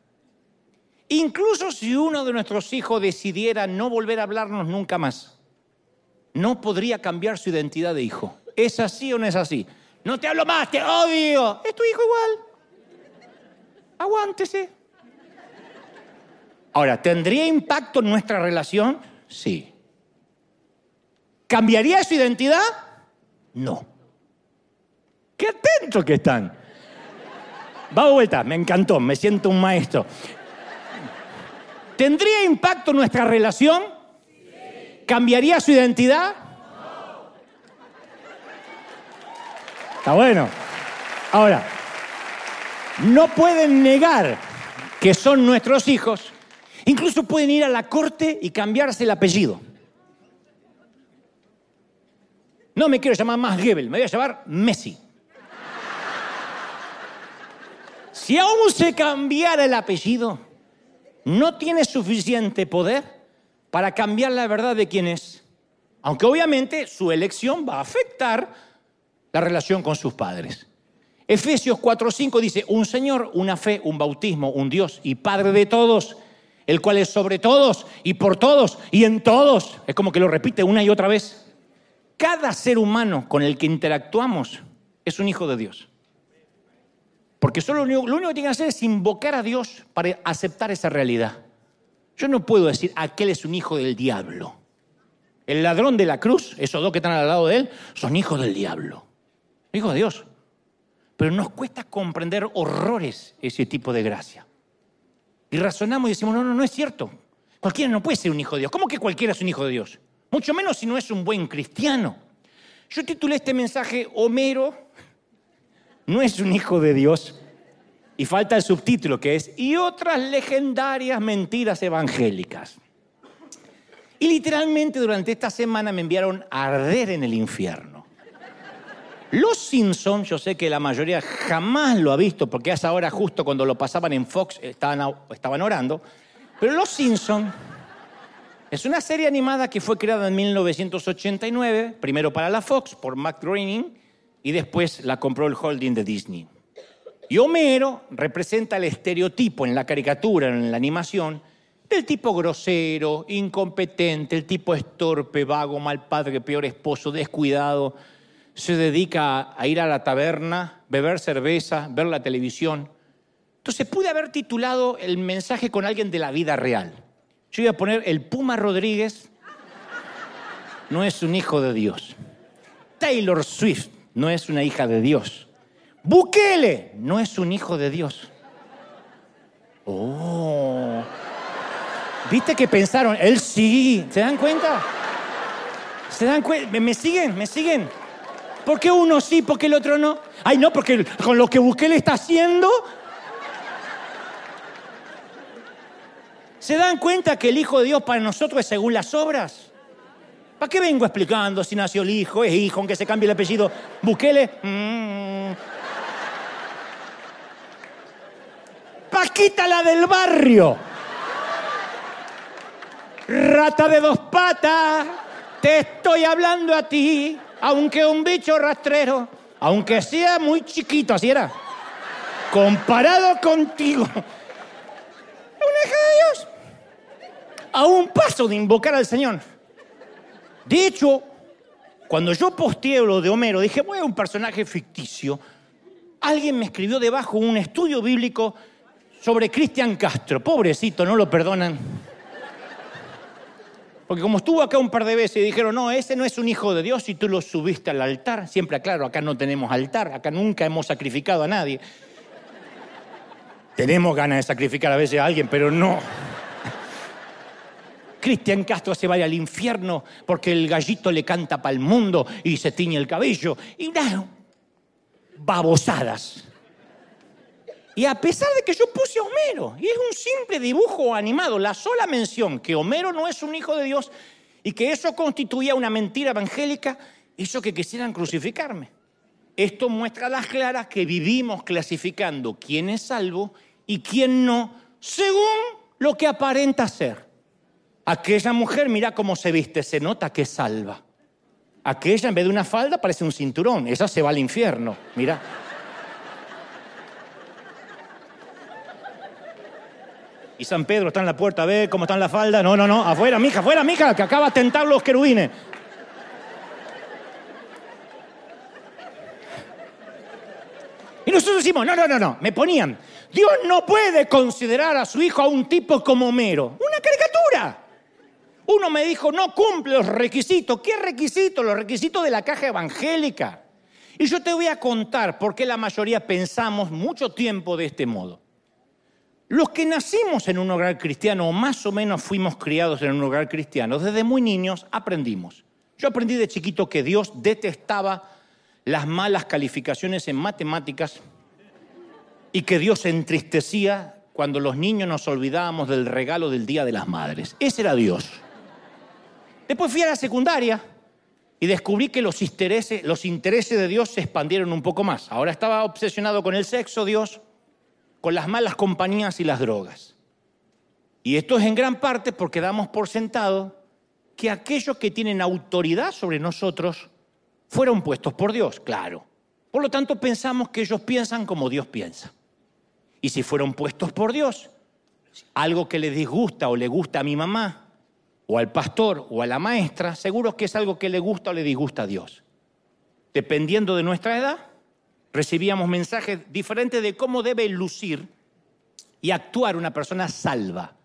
Incluso si uno de nuestros hijos decidiera no volver a hablarnos nunca más, no podría cambiar su identidad de hijo. ¿Es así o no es así? No te hablo más, te odio. Es tu hijo igual aguántese. Ahora, ¿tendría impacto en nuestra relación? Sí. ¿Cambiaría su identidad? No. Qué atentos que están. Va vuelta, me encantó, me siento un maestro. ¿Tendría impacto nuestra relación? ¿Cambiaría su identidad? Está bueno. Ahora, no pueden negar que son nuestros hijos, incluso pueden ir a la corte y cambiarse el apellido. No me quiero llamar más Gebel, me voy a llamar Messi. Si aún se cambiara el apellido, no tiene suficiente poder para cambiar la verdad de quién es. Aunque obviamente su elección va a afectar la relación con sus padres. Efesios 4:5 dice, un Señor, una fe, un bautismo, un Dios y Padre de todos, el cual es sobre todos y por todos y en todos. Es como que lo repite una y otra vez. Cada ser humano con el que interactuamos es un hijo de Dios. Porque solo lo único, que tiene que hacer es invocar a Dios para aceptar esa realidad. Yo no puedo decir, aquel es un hijo del diablo. El ladrón de la cruz, esos dos que están al lado de él, son hijos del diablo. Hijos de Dios. Pero nos cuesta comprender horrores ese tipo de gracia. Y razonamos y decimos, no, no, no es cierto. Cualquiera no puede ser un hijo de Dios. ¿Cómo que cualquiera es un hijo de Dios? Mucho menos si no es un buen cristiano. Yo titulé este mensaje, Homero no es un hijo de Dios. Y falta el subtítulo que es, y otras legendarias mentiras evangélicas. Y literalmente durante esta semana me enviaron a arder en el infierno. Los Simpsons, yo sé que la mayoría jamás lo ha visto, porque es ahora justo cuando lo pasaban en Fox estaban, estaban orando, pero Los Simpsons es una serie animada que fue creada en 1989, primero para la Fox por Matt Groening y después la compró el holding de Disney. Y Homero representa el estereotipo en la caricatura, en la animación, del tipo grosero, incompetente, el tipo estorpe, vago, mal padre, peor esposo, descuidado, se dedica a ir a la taberna, beber cerveza, ver la televisión. Entonces pude haber titulado el mensaje con alguien de la vida real. Yo iba a poner, el Puma Rodríguez no es un hijo de Dios. Taylor Swift no es una hija de Dios. Bukele no es un hijo de Dios. Oh. ¿Viste que pensaron? Él sí. ¿Se dan cuenta? ¿Se dan cuenta? ¿Me siguen? ¿Me siguen? ¿Por qué uno sí, por qué el otro no? Ay, no, porque con lo que Bukele está haciendo. ¿Se dan cuenta que el Hijo de Dios para nosotros es según las obras? ¿Para qué vengo explicando si nació el hijo, es hijo, aunque se cambie el apellido? Bukele. Mm. Paquita la del barrio. Rata de dos patas, te estoy hablando a ti aunque un bicho rastrero, aunque sea muy chiquito, así era, comparado contigo, una hija de Dios. a un paso de invocar al Señor. De hecho, cuando yo posteé lo de Homero, dije, voy a un personaje ficticio. Alguien me escribió debajo un estudio bíblico sobre Cristian Castro. Pobrecito, no lo perdonan. Porque como estuvo acá un par de veces y dijeron, no, ese no es un hijo de Dios y tú lo subiste al altar. Siempre aclaro, acá no tenemos altar, acá nunca hemos sacrificado a nadie. Tenemos ganas de sacrificar a veces a alguien, pero no. Cristian Castro se vaya al infierno porque el gallito le canta para el mundo y se tiñe el cabello. Y nada, babosadas. Y a pesar de que yo puse a Homero, y es un simple dibujo animado, la sola mención que Homero no es un hijo de Dios y que eso constituía una mentira evangélica, hizo que quisieran crucificarme. Esto muestra a las claras que vivimos clasificando quién es salvo y quién no, según lo que aparenta ser. Aquella mujer, mira cómo se viste, se nota que es salva. Aquella, en vez de una falda, parece un cinturón. Esa se va al infierno, mira. Y San Pedro está en la puerta, ve cómo está en la falda. No, no, no, afuera, mija, afuera, mija, que acaba de tentar los querubines. Y nosotros decimos, no, no, no, no, me ponían, Dios no puede considerar a su hijo a un tipo como Homero. Uno me dijo, no cumple los requisitos. ¿Qué requisitos? Los requisitos de la caja evangélica. Y yo te voy a contar por qué la mayoría pensamos mucho tiempo de este modo. Los que nacimos en un hogar cristiano o más o menos fuimos criados en un hogar cristiano, desde muy niños aprendimos. Yo aprendí de chiquito que Dios detestaba las malas calificaciones en matemáticas y que Dios entristecía cuando los niños nos olvidábamos del regalo del Día de las Madres. Ese era Dios. Después fui a la secundaria y descubrí que los intereses, de Dios se expandieron un poco más. Ahora estaba obsesionado con el sexo, Dios, con las malas compañías y las drogas. Y esto es en gran parte porque damos por sentado que aquellos que tienen autoridad sobre nosotros fueron puestos por Dios, claro. Por lo tanto, pensamos que ellos piensan como Dios piensa. Y si fueron puestos por Dios, algo que les disgusta o le gusta a mi mamá, o al pastor, o a la maestra, seguro que es algo que le gusta o le disgusta a Dios. Dependiendo de nuestra edad, recibíamos mensajes diferentes de cómo debe lucir y actuar una persona salva.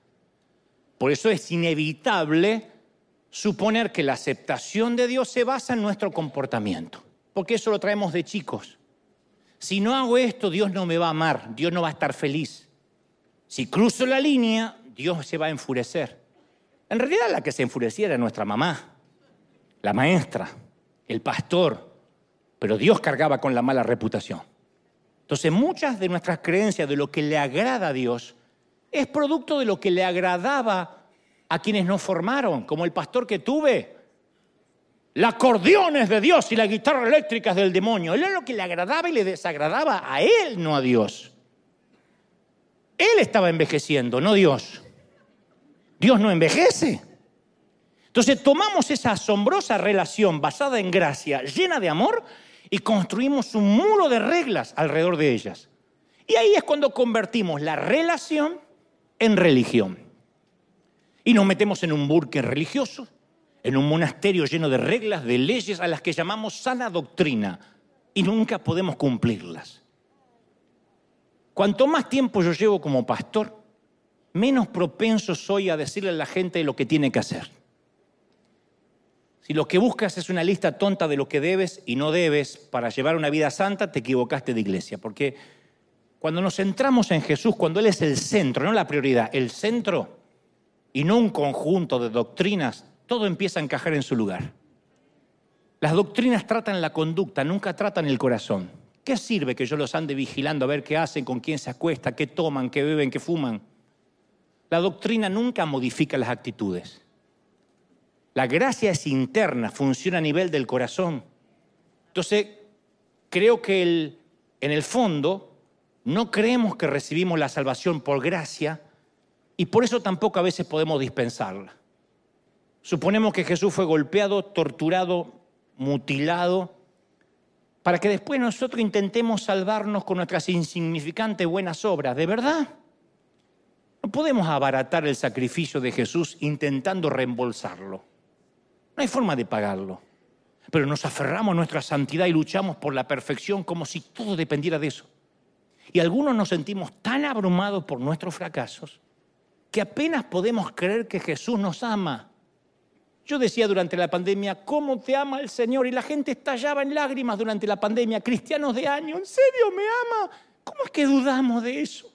Por eso es inevitable suponer que la aceptación de Dios se basa en nuestro comportamiento, porque eso lo traemos de chicos. Si no hago esto, Dios no me va a amar, Dios no va a estar feliz. Si cruzo la línea, Dios se va a enfurecer. En realidad la que se enfurecía era nuestra mamá, la maestra, el pastor, pero Dios cargaba con la mala reputación. Entonces muchas de nuestras creencias de lo que le agrada a Dios es producto de lo que le agradaba a quienes nos formaron, como el pastor que tuve. La acordeón es de Dios y la guitarra eléctrica del demonio. Él era lo que le agradaba y le desagradaba a él, no a Dios. Él estaba envejeciendo, no Dios. Dios no envejece. Entonces tomamos esa asombrosa relación basada en gracia, llena de amor, y construimos un muro de reglas alrededor de ellas. Y ahí es cuando convertimos la relación en religión. Y nos metemos en un burque religioso, en un monasterio lleno de reglas, de leyes a las que llamamos sana doctrina, y nunca podemos cumplirlas. Cuanto más tiempo yo llevo como pastor, menos propenso soy a decirle a la gente lo que tiene que hacer. Si lo que buscas es una lista tonta de lo que debes y no debes para llevar una vida santa, te equivocaste de iglesia. Porque cuando nos centramos en Jesús, cuando Él es el centro, no la prioridad, el centro y no un conjunto de doctrinas, todo empieza a encajar en su lugar. Las doctrinas tratan la conducta, nunca tratan el corazón. ¿Qué sirve que yo los ande vigilando a ver qué hacen, con quién se acuesta, qué toman, qué beben, qué fuman? La doctrina nunca modifica las actitudes. La gracia es interna, funciona a nivel del corazón. Entonces, creo que en el fondo no creemos que recibimos la salvación por gracia y por eso tampoco a veces podemos dispensarla. Suponemos que Jesús fue golpeado, torturado, mutilado, para que después nosotros intentemos salvarnos con nuestras insignificantes buenas obras. ¿De verdad? No podemos abaratar el sacrificio de Jesús intentando reembolsarlo. No hay forma de pagarlo. Pero nos aferramos a nuestra santidad y luchamos por la perfección como si todo dependiera de eso. Y algunos nos sentimos tan abrumados por nuestros fracasos que apenas podemos creer que Jesús nos ama. Yo decía durante la pandemia, ¿cómo te ama el Señor? Y la gente estallaba en lágrimas durante la pandemia, cristianos de año, ¿en serio me ama? ¿Cómo es que dudamos de eso?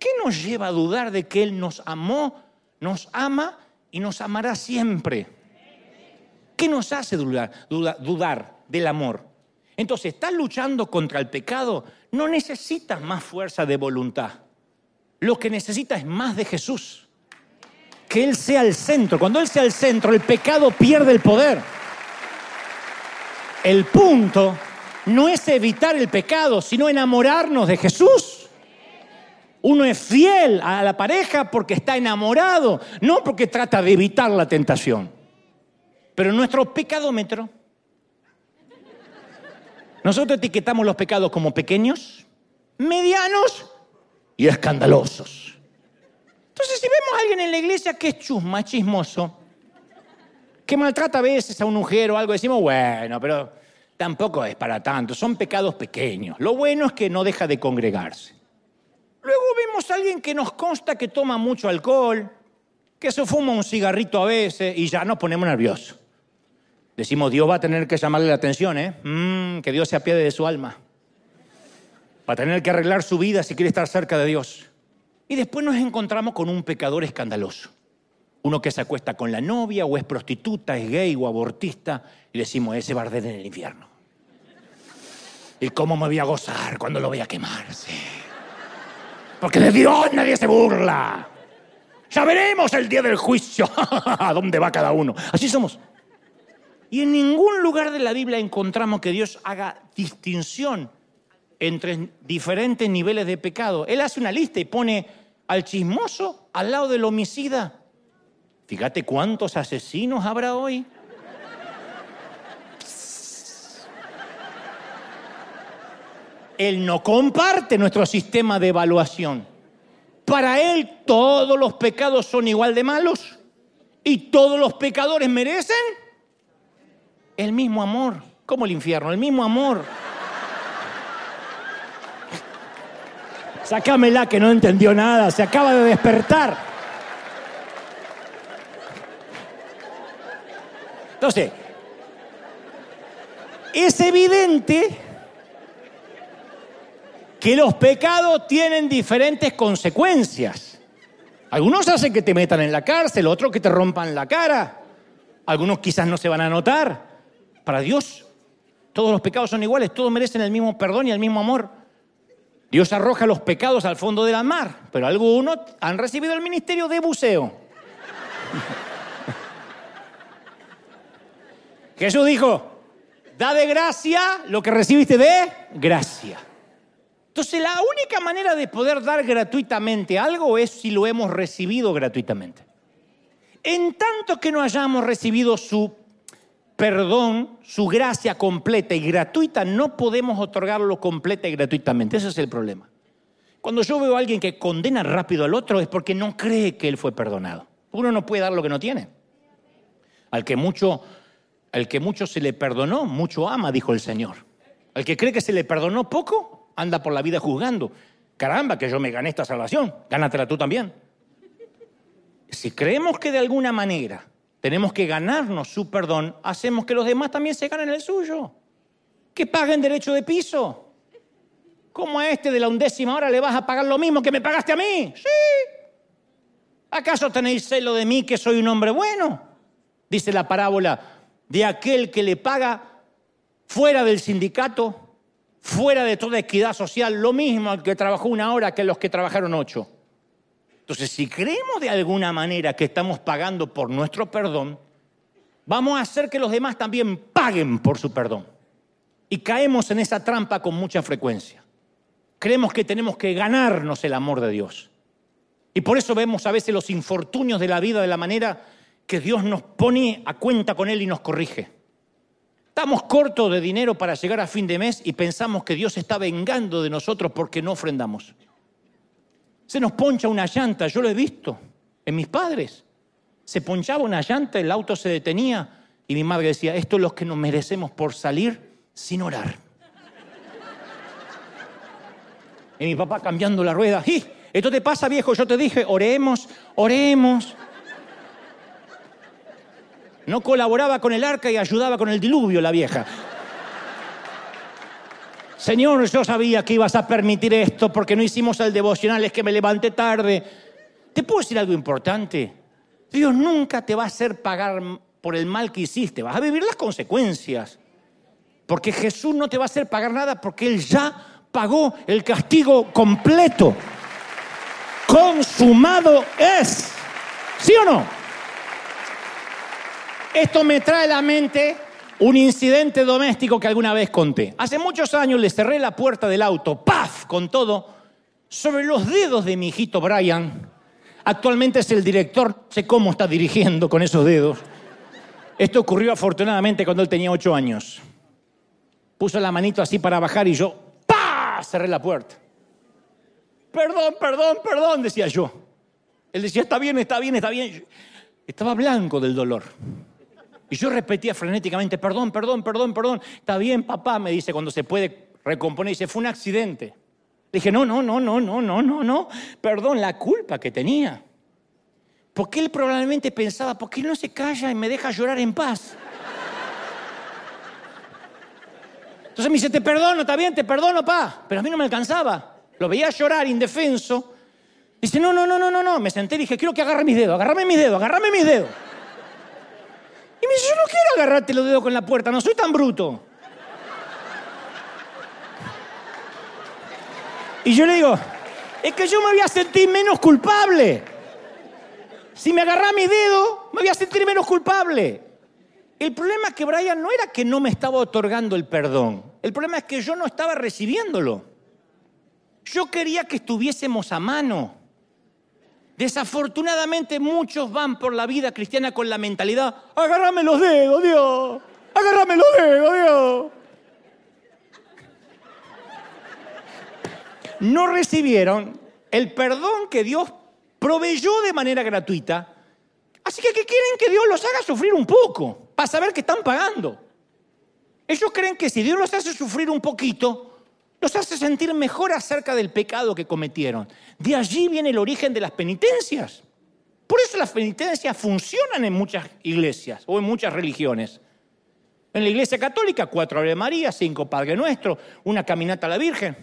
¿Qué nos lleva a dudar de que Él nos amó, nos ama y nos amará siempre? ¿Qué nos hace dudar, del amor? Entonces, estás luchando contra el pecado, no necesitas más fuerza de voluntad. Lo que necesitas es más de Jesús. Que Él sea el centro. Cuando Él sea el centro, el pecado pierde el poder. El punto no es evitar el pecado, sino enamorarnos de Jesús. Uno es fiel a la pareja porque está enamorado, no porque trata de evitar la tentación. Pero nuestro pecadómetro, nosotros etiquetamos los pecados como pequeños, medianos y escandalosos. Entonces, si vemos a alguien en la iglesia que es chusma, chismoso, que maltrata a veces a un mujer o algo, decimos, bueno, pero tampoco es para tanto, son pecados pequeños. Lo bueno es que no deja de congregarse. Luego vemos a alguien que nos consta que toma mucho alcohol, que se fuma un cigarrito a veces y ya nos ponemos nerviosos. Decimos, Dios va a tener que llamarle la atención, ¿eh? Mm, que Dios se apiade de su alma. Va a tener que arreglar su vida si quiere estar cerca de Dios. Y después nos encontramos con un pecador escandaloso. Uno que se acuesta con la novia o es prostituta, es gay o abortista. Y decimos, ese va a en el infierno. ¿Y cómo me voy a gozar cuando lo voy a quemarse? Porque de Dios nadie se burla. Ya veremos el día del juicio. ¿A dónde va cada uno? Así somos. Y en ningún lugar de la Biblia encontramos que Dios haga distinción entre diferentes niveles de pecado. Él hace una lista y pone al chismoso al lado del homicida. Fíjate cuántos asesinos habrá hoy. Él no comparte nuestro sistema de evaluación. Para Él todos los pecados son igual de malos y todos los pecadores merecen el mismo amor. Como el infierno, el mismo amor. Sácamela que no entendió nada, se acaba de despertar. Entonces, es evidente que los pecados tienen diferentes consecuencias. Algunos hacen que te metan en la cárcel, otros que te rompan la cara. Algunos quizás no se van a notar. Para Dios, todos los pecados son iguales, todos merecen el mismo perdón y el mismo amor. Dios arroja los pecados al fondo de la mar, pero algunos han recibido el ministerio de buceo. Jesús dijo, da de gracia lo que recibiste de gracia. Entonces la única manera de poder dar gratuitamente algo es si lo hemos recibido gratuitamente. En tanto que no hayamos recibido su perdón, su gracia completa y gratuita, no podemos otorgarlo completa y gratuitamente. Ese es el problema. Cuando yo veo a alguien que condena rápido al otro es porque no cree que él fue perdonado. Uno no puede dar lo que no tiene. Al que mucho, al que mucho se le perdonó, mucho ama, dijo el Señor. Al que cree que se le perdonó poco, anda por la vida juzgando. Caramba, que yo me gané esta salvación, gánatela tú también. Si creemos que de alguna manera tenemos que ganarnos su perdón, hacemos que los demás también se ganen el suyo. Que paguen derecho de piso. ¿Cómo a este de la undécima hora le vas a pagar lo mismo que me pagaste a mí? Sí. ¿Acaso tenéis celo de mí que soy un hombre bueno? Dice la parábola de aquel que le paga fuera del sindicato fuera de toda equidad social, lo mismo al que trabajó una hora que los que trabajaron ocho. Entonces, si creemos de alguna manera que estamos pagando por nuestro perdón, vamos a hacer que los demás también paguen por su perdón. Y caemos en esa trampa con mucha frecuencia. Creemos que tenemos que ganarnos el amor de Dios. Y por eso vemos a veces los infortunios de la vida de la manera que Dios nos pone a cuenta con Él y nos corrige. Estamos cortos de dinero para llegar a fin de mes y pensamos que Dios está vengando de nosotros porque no ofrendamos. Se nos poncha una llanta, yo lo he visto en mis padres. Se ponchaba una llanta, el auto se detenía y mi madre decía, esto es lo que nos merecemos por salir sin orar. Y mi papá cambiando la rueda, ¡y! Esto te pasa, viejo, yo te dije, oremos, oremos. No colaboraba con el arca y ayudaba con el diluvio la vieja. Señor, yo sabía que ibas a permitir esto porque no hicimos el devocional, es que me levanté tarde. ¿Te puedo decir algo importante? Dios nunca te va a hacer pagar por el mal que hiciste, vas a vivir las consecuencias. Porque Jesús no te va a hacer pagar nada porque Él ya pagó el castigo completo. Consumado es. ¿Sí o no? Esto me trae a la mente un incidente doméstico que alguna vez conté. Hace muchos años le cerré la puerta del auto, ¡paf! con todo, sobre los dedos de mi hijito Brian. Actualmente es el director, sé cómo está dirigiendo con esos dedos. Esto ocurrió afortunadamente cuando él tenía ocho años. Puso la manito así para bajar y yo, ¡pa! Cerré la puerta. Perdón, perdón, perdón, decía yo. Él decía, está bien, está bien, está bien. Estaba blanco del dolor. Y yo repetía frenéticamente, perdón, perdón, perdón, perdón. Está bien, papá, me dice cuando se puede recomponer. Dice, fue un accidente. dije, no, no, no, no, no, no, no, no. Perdón, la culpa que tenía. Porque él probablemente pensaba, ¿por qué no se calla y me deja llorar en paz? Entonces me dice, te perdono, está bien, te perdono, pa. Pero a mí no me alcanzaba. Lo veía llorar indefenso. Dice, no, no, no, no, no, no. Me senté y dije, quiero que agarre mis dedos, agarrame mis dedos, agarrame mis dedos. Y me dice, yo no quiero agarrarte los dedos con la puerta, no soy tan bruto. Y yo le digo, es que yo me voy a sentir menos culpable. Si me agarra mi dedo, me voy a sentir menos culpable. El problema es que Brian no era que no me estaba otorgando el perdón. El problema es que yo no estaba recibiéndolo. Yo quería que estuviésemos a mano. Desafortunadamente muchos van por la vida cristiana con la mentalidad, agárrame los dedos, Dios, agárrame los dedos, Dios. No recibieron el perdón que Dios proveyó de manera gratuita. Así que ¿qué quieren que Dios los haga sufrir un poco para saber que están pagando? Ellos creen que si Dios los hace sufrir un poquito, los hace sentir mejor acerca del pecado que cometieron. De allí viene el origen de las penitencias. Por eso las penitencias funcionan en muchas iglesias o en muchas religiones. En la iglesia católica, cuatro Ave María, cinco Padre Nuestro, una caminata a la Virgen.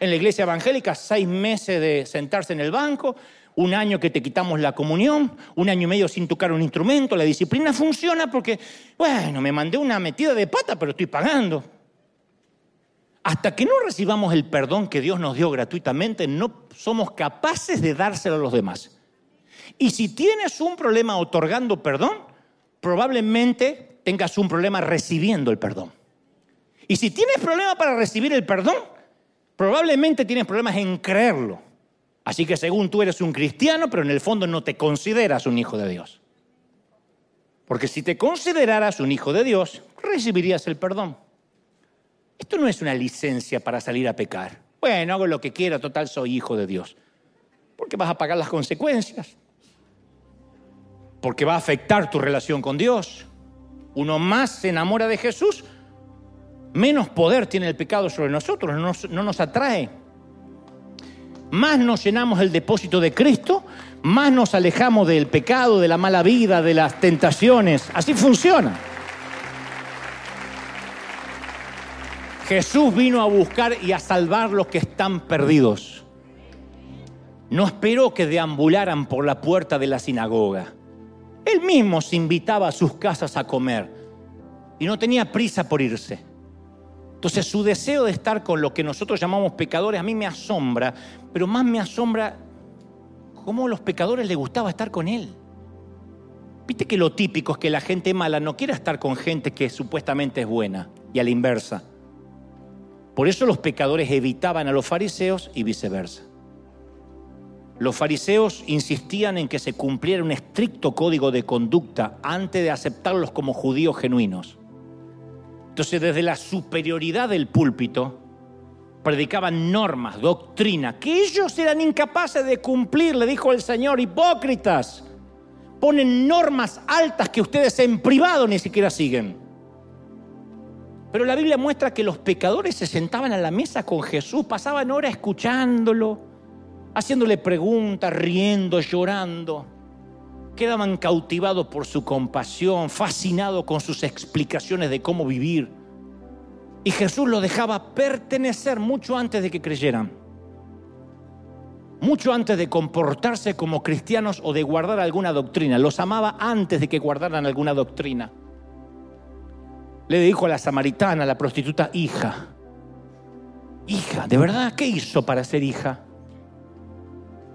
En la iglesia evangélica, seis meses de sentarse en el banco, un año que te quitamos la comunión, un año y medio sin tocar un instrumento. La disciplina funciona porque, bueno, me mandé una metida de pata, pero estoy pagando. Hasta que no recibamos el perdón que Dios nos dio gratuitamente, no somos capaces de dárselo a los demás. Y si tienes un problema otorgando perdón, probablemente tengas un problema recibiendo el perdón. Y si tienes problema para recibir el perdón, probablemente tienes problemas en creerlo. Así que según tú eres un cristiano, pero en el fondo no te consideras un hijo de Dios. Porque si te consideraras un hijo de Dios, recibirías el perdón. Esto no es una licencia para salir a pecar. Bueno, hago lo que quiera, total soy hijo de Dios. Porque vas a pagar las consecuencias. Porque va a afectar tu relación con Dios. Uno más se enamora de Jesús, menos poder tiene el pecado sobre nosotros, no nos, no nos atrae. Más nos llenamos el depósito de Cristo, más nos alejamos del pecado, de la mala vida, de las tentaciones. Así funciona. Jesús vino a buscar y a salvar los que están perdidos. No esperó que deambularan por la puerta de la sinagoga. Él mismo se invitaba a sus casas a comer y no tenía prisa por irse. Entonces su deseo de estar con lo que nosotros llamamos pecadores a mí me asombra, pero más me asombra cómo a los pecadores les gustaba estar con él. Viste que lo típico es que la gente mala no quiere estar con gente que supuestamente es buena y a la inversa. Por eso los pecadores evitaban a los fariseos y viceversa. Los fariseos insistían en que se cumpliera un estricto código de conducta antes de aceptarlos como judíos genuinos. Entonces, desde la superioridad del púlpito, predicaban normas, doctrina, que ellos eran incapaces de cumplir, le dijo el Señor, hipócritas. Ponen normas altas que ustedes en privado ni siquiera siguen. Pero la Biblia muestra que los pecadores se sentaban a la mesa con Jesús, pasaban horas escuchándolo, haciéndole preguntas, riendo, llorando. Quedaban cautivados por su compasión, fascinados con sus explicaciones de cómo vivir. Y Jesús los dejaba pertenecer mucho antes de que creyeran. Mucho antes de comportarse como cristianos o de guardar alguna doctrina. Los amaba antes de que guardaran alguna doctrina. Le dijo a la samaritana, a la prostituta, hija. Hija, ¿de verdad qué hizo para ser hija?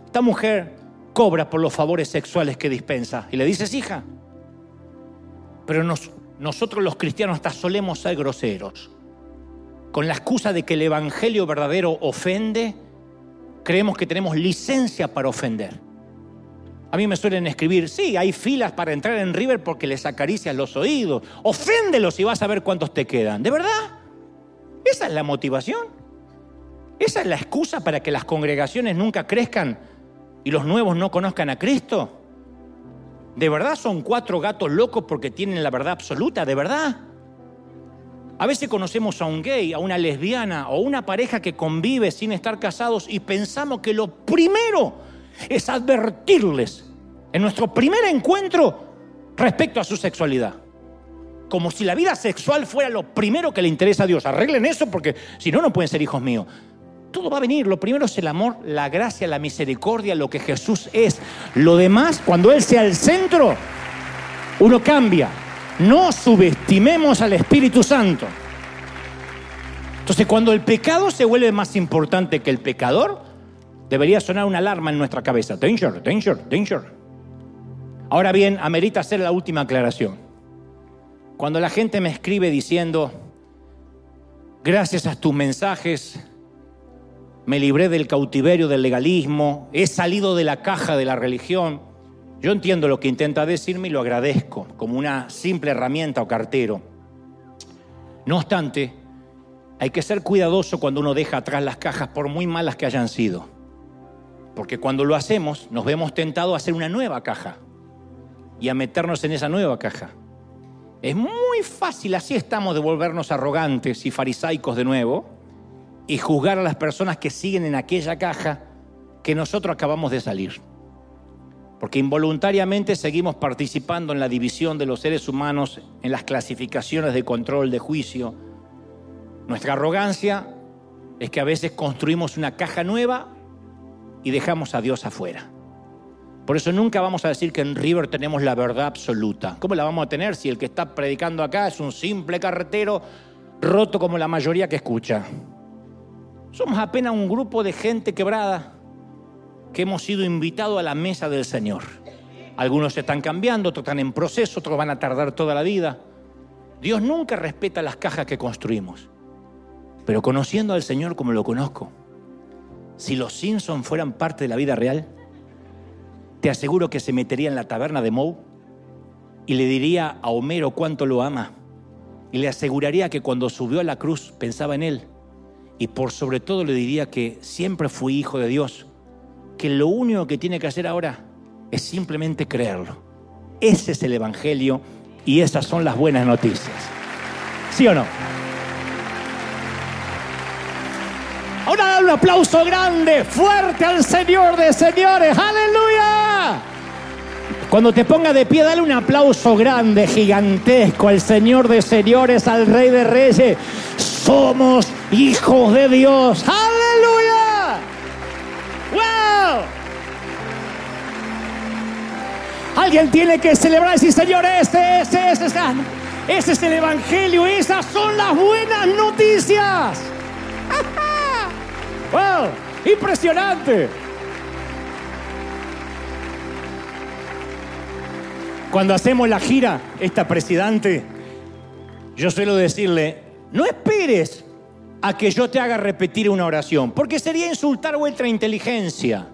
Esta mujer cobra por los favores sexuales que dispensa. Y le dices, hija. Pero nosotros los cristianos hasta solemos ser groseros. Con la excusa de que el Evangelio verdadero ofende, creemos que tenemos licencia para ofender. A mí me suelen escribir, sí, hay filas para entrar en River porque les acaricias los oídos. Oféndelos y vas a ver cuántos te quedan. ¿De verdad? ¿Esa es la motivación? ¿Esa es la excusa para que las congregaciones nunca crezcan y los nuevos no conozcan a Cristo? ¿De verdad son cuatro gatos locos porque tienen la verdad absoluta? ¿De verdad? A veces conocemos a un gay, a una lesbiana o una pareja que convive sin estar casados y pensamos que lo primero es advertirles en nuestro primer encuentro respecto a su sexualidad. Como si la vida sexual fuera lo primero que le interesa a Dios. Arreglen eso porque si no, no pueden ser hijos míos. Todo va a venir. Lo primero es el amor, la gracia, la misericordia, lo que Jesús es. Lo demás, cuando Él sea el centro, uno cambia. No subestimemos al Espíritu Santo. Entonces, cuando el pecado se vuelve más importante que el pecador, debería sonar una alarma en nuestra cabeza. Danger, danger, danger. Ahora bien, amerita hacer la última aclaración. Cuando la gente me escribe diciendo, gracias a tus mensajes, me libré del cautiverio del legalismo, he salido de la caja de la religión, yo entiendo lo que intenta decirme y lo agradezco como una simple herramienta o cartero. No obstante, hay que ser cuidadoso cuando uno deja atrás las cajas por muy malas que hayan sido. Porque cuando lo hacemos, nos vemos tentados a hacer una nueva caja y a meternos en esa nueva caja. Es muy fácil, así estamos, de volvernos arrogantes y farisaicos de nuevo y juzgar a las personas que siguen en aquella caja que nosotros acabamos de salir. Porque involuntariamente seguimos participando en la división de los seres humanos, en las clasificaciones de control, de juicio. Nuestra arrogancia es que a veces construimos una caja nueva y dejamos a Dios afuera. Por eso nunca vamos a decir que en River tenemos la verdad absoluta. ¿Cómo la vamos a tener si el que está predicando acá es un simple carretero roto como la mayoría que escucha? Somos apenas un grupo de gente quebrada que hemos sido invitados a la mesa del Señor. Algunos se están cambiando, otros están en proceso, otros van a tardar toda la vida. Dios nunca respeta las cajas que construimos. Pero conociendo al Señor como lo conozco, si los Simpsons fueran parte de la vida real, te aseguro que se metería en la taberna de Moe y le diría a Homero cuánto lo ama. Y le aseguraría que cuando subió a la cruz pensaba en él. Y por sobre todo le diría que siempre fui hijo de Dios. Que lo único que tiene que hacer ahora es simplemente creerlo. Ese es el Evangelio y esas son las buenas noticias. ¿Sí o no? Ahora un aplauso grande, fuerte al Señor de señores. Aleluya. Cuando te ponga de pie, dale un aplauso grande, gigantesco al Señor de señores, al Rey de Reyes. Somos hijos de Dios. Aleluya. ¡Wow! Alguien tiene que celebrar y decir, Señor, este, este, este, este, este es el Evangelio, esas son las buenas noticias. ¡Wow! ¡Impresionante! Cuando hacemos la gira, esta presidente, yo suelo decirle, no esperes a que yo te haga repetir una oración, porque sería insultar vuestra inteligencia.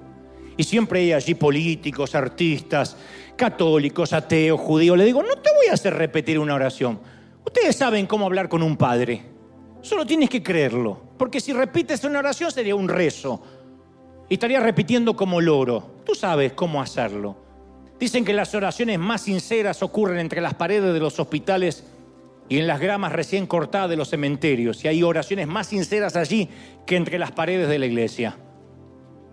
Y siempre hay allí políticos, artistas, católicos, ateos, judíos. Le digo, no te voy a hacer repetir una oración. Ustedes saben cómo hablar con un padre. Solo tienes que creerlo. Porque si repites una oración sería un rezo. Y estaría repitiendo como loro. Tú sabes cómo hacerlo. Dicen que las oraciones más sinceras ocurren entre las paredes de los hospitales y en las gramas recién cortadas de los cementerios. Y hay oraciones más sinceras allí que entre las paredes de la iglesia.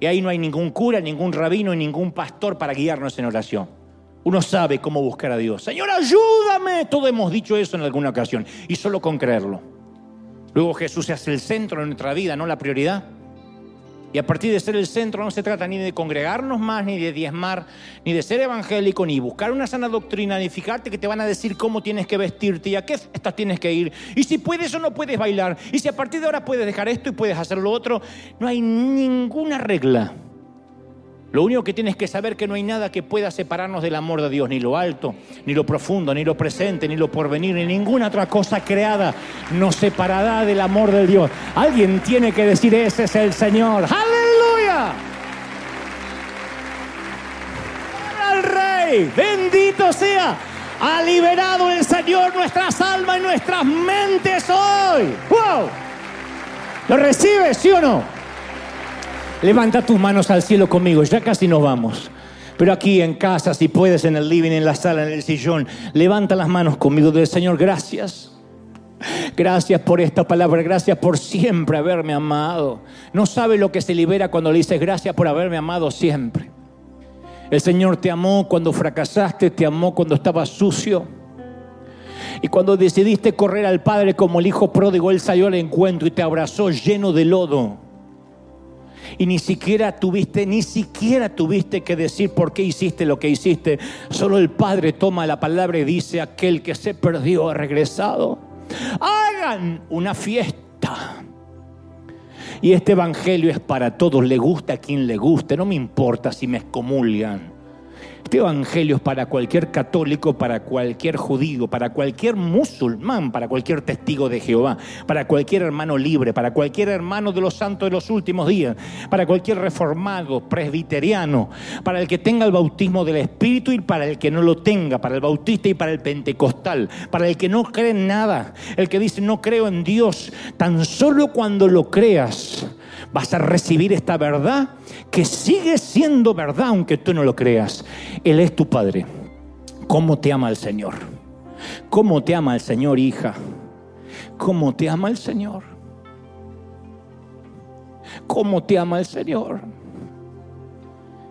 Y ahí no hay ningún cura, ningún rabino y ningún pastor para guiarnos en oración. Uno sabe cómo buscar a Dios. Señor, ayúdame. Todos hemos dicho eso en alguna ocasión. Y solo con creerlo. Luego Jesús hace el centro de nuestra vida, no la prioridad. Y a partir de ser el centro no se trata ni de congregarnos más, ni de diezmar, ni de ser evangélico, ni buscar una sana doctrina, ni fijarte que te van a decir cómo tienes que vestirte y a qué estas tienes que ir. Y si puedes o no puedes bailar. Y si a partir de ahora puedes dejar esto y puedes hacer lo otro. No hay ninguna regla. Lo único que tienes que saber que no hay nada que pueda separarnos del amor de Dios, ni lo alto, ni lo profundo, ni lo presente, ni lo porvenir, ni ninguna otra cosa creada nos separará del amor de Dios. Alguien tiene que decir, ese es el Señor. Aleluya. Al Rey, bendito sea. Ha liberado el Señor nuestras almas y nuestras mentes hoy. ¡Wow! ¿Lo recibes, sí o no? Levanta tus manos al cielo conmigo, ya casi nos vamos. Pero aquí en casa, si puedes, en el living, en la sala, en el sillón, levanta las manos conmigo del Señor, gracias. Gracias por esta palabra, gracias por siempre haberme amado. No sabe lo que se libera cuando le dices gracias por haberme amado siempre. El Señor te amó cuando fracasaste, te amó cuando estabas sucio. Y cuando decidiste correr al Padre como el Hijo pródigo, Él salió al encuentro y te abrazó lleno de lodo y ni siquiera tuviste, ni siquiera tuviste que decir por qué hiciste lo que hiciste. Solo el Padre toma la palabra y dice, aquel que se perdió ha regresado. Hagan una fiesta. Y este evangelio es para todos, le gusta a quien le guste, no me importa si me excomulgan. Evangelio es para cualquier católico, para cualquier judío, para cualquier musulmán, para cualquier testigo de Jehová, para cualquier hermano libre, para cualquier hermano de los santos de los últimos días, para cualquier reformado, presbiteriano, para el que tenga el bautismo del Espíritu y para el que no lo tenga, para el bautista y para el pentecostal, para el que no cree en nada, el que dice no creo en Dios, tan solo cuando lo creas vas a recibir esta verdad que sigue siendo verdad aunque tú no lo creas. Él es tu Padre. ¿Cómo te ama el Señor? ¿Cómo te ama el Señor, hija? ¿Cómo te ama el Señor? ¿Cómo te ama el Señor?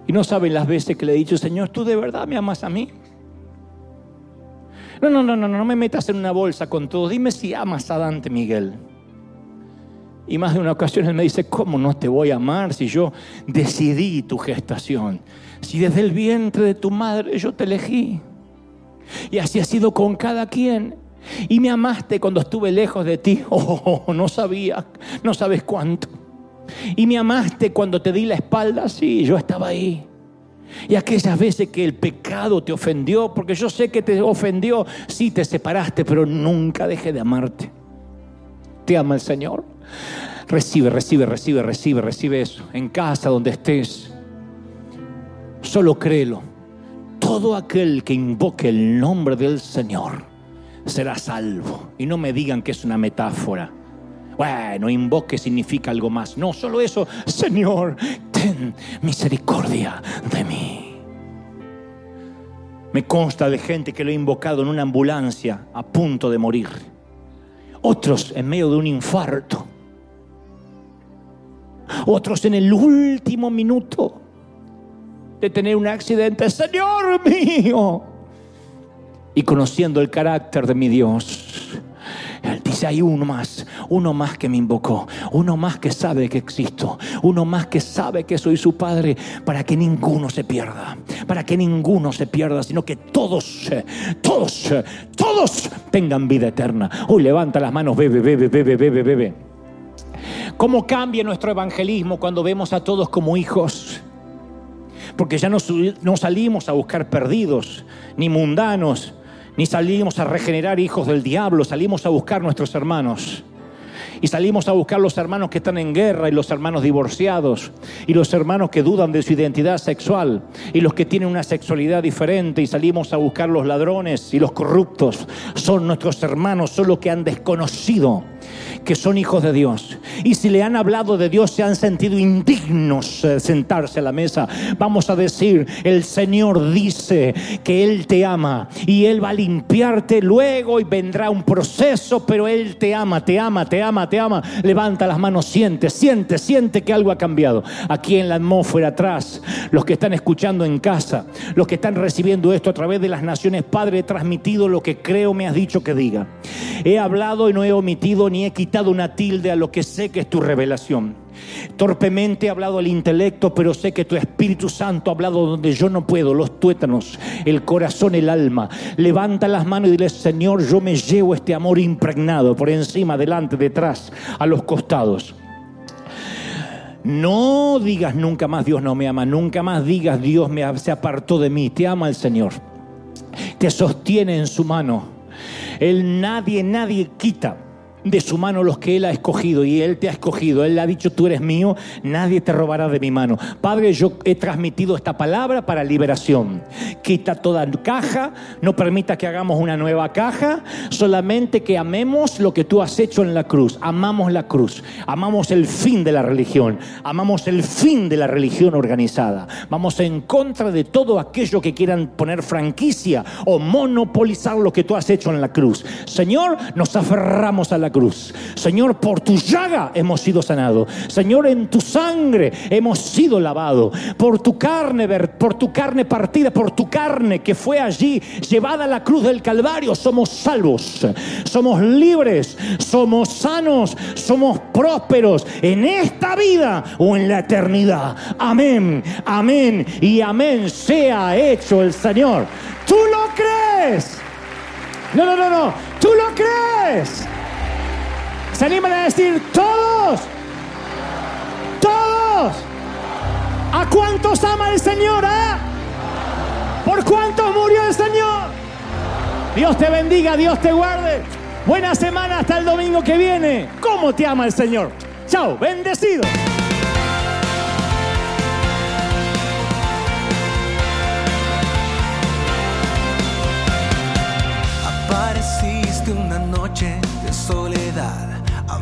Y no saben las veces que le he dicho, Señor, ¿tú de verdad me amas a mí? No, no, no, no, no me metas en una bolsa con todo. Dime si amas a Dante Miguel. Y más de una ocasión él me dice, ¿cómo no te voy a amar si yo decidí tu gestación? Si desde el vientre de tu madre yo te elegí. Y así ha sido con cada quien. Y me amaste cuando estuve lejos de ti. Oh, no sabía, no sabes cuánto. Y me amaste cuando te di la espalda. Sí, yo estaba ahí. Y aquellas veces que el pecado te ofendió, porque yo sé que te ofendió, sí te separaste, pero nunca dejé de amarte. ¿Te ama el Señor? Recibe, recibe, recibe, recibe, recibe eso. En casa, donde estés. Solo créelo. Todo aquel que invoque el nombre del Señor será salvo. Y no me digan que es una metáfora. Bueno, invoque significa algo más. No, solo eso. Señor, ten misericordia de mí. Me consta de gente que lo ha invocado en una ambulancia a punto de morir otros en medio de un infarto, otros en el último minuto de tener un accidente, Señor mío, y conociendo el carácter de mi Dios él dice, hay uno más, uno más que me invocó, uno más que sabe que existo, uno más que sabe que soy su Padre, para que ninguno se pierda, para que ninguno se pierda, sino que todos, todos, todos tengan vida eterna. Hoy levanta las manos, bebe, bebe, bebe, bebe, bebe. ¿Cómo cambia nuestro evangelismo cuando vemos a todos como hijos? Porque ya no, no salimos a buscar perdidos, ni mundanos, ni salimos a regenerar hijos del diablo, salimos a buscar nuestros hermanos. Y salimos a buscar los hermanos que están en guerra y los hermanos divorciados y los hermanos que dudan de su identidad sexual y los que tienen una sexualidad diferente y salimos a buscar los ladrones y los corruptos. Son nuestros hermanos, son los que han desconocido que son hijos de Dios. Y si le han hablado de Dios, se han sentido indignos de sentarse a la mesa. Vamos a decir, el Señor dice que Él te ama y Él va a limpiarte luego y vendrá un proceso, pero Él te ama, te ama, te ama, te ama. Levanta las manos, siente, siente, siente que algo ha cambiado. Aquí en la atmósfera atrás, los que están escuchando en casa, los que están recibiendo esto a través de las naciones, Padre, he transmitido lo que creo me has dicho que diga. He hablado y no he omitido ni he quitado una tilde a lo que sé que es tu revelación. Torpemente he hablado al intelecto, pero sé que tu Espíritu Santo ha hablado donde yo no puedo, los tuétanos, el corazón, el alma. Levanta las manos y dile, Señor, yo me llevo este amor impregnado por encima, delante, detrás, a los costados. No digas nunca más Dios no me ama, nunca más digas Dios me, se apartó de mí, te ama el Señor. Te sostiene en su mano. Él nadie, nadie quita de su mano los que Él ha escogido y Él te ha escogido. Él ha dicho, tú eres mío, nadie te robará de mi mano. Padre, yo he transmitido esta palabra para liberación. Quita toda caja, no permita que hagamos una nueva caja, solamente que amemos lo que tú has hecho en la cruz. Amamos la cruz, amamos el fin de la religión, amamos el fin de la religión organizada. Vamos en contra de todo aquello que quieran poner franquicia o monopolizar lo que tú has hecho en la cruz. Señor, nos aferramos a la cruz. Señor, por tu llaga hemos sido sanados. Señor, en tu sangre hemos sido lavados. Por tu carne, por tu carne partida, por tu carne que fue allí llevada a la cruz del Calvario, somos salvos. Somos libres, somos sanos, somos prósperos en esta vida o en la eternidad. Amén, amén y amén sea hecho el Señor. ¿Tú lo crees? No, no, no, no. ¿Tú lo crees? Se animan a decir todos. Todos. ¿A cuántos ama el Señor? Eh? ¿Por cuántos murió el Señor? Dios te bendiga, Dios te guarde. Buena semana hasta el domingo que viene. ¿Cómo te ama el Señor? Chao, bendecido. Apareciste una noche de soledad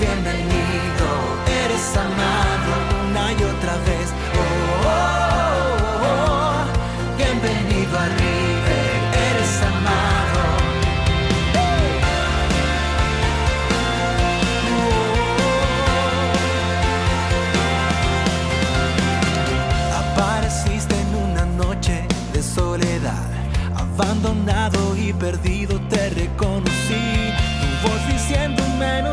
bienvenido, eres amado una y otra vez. Oh, oh, oh, bienvenido a River, eres amado. Apareciste en una noche de soledad, abandonado y perdido te reconocí. Tu voz diciéndome no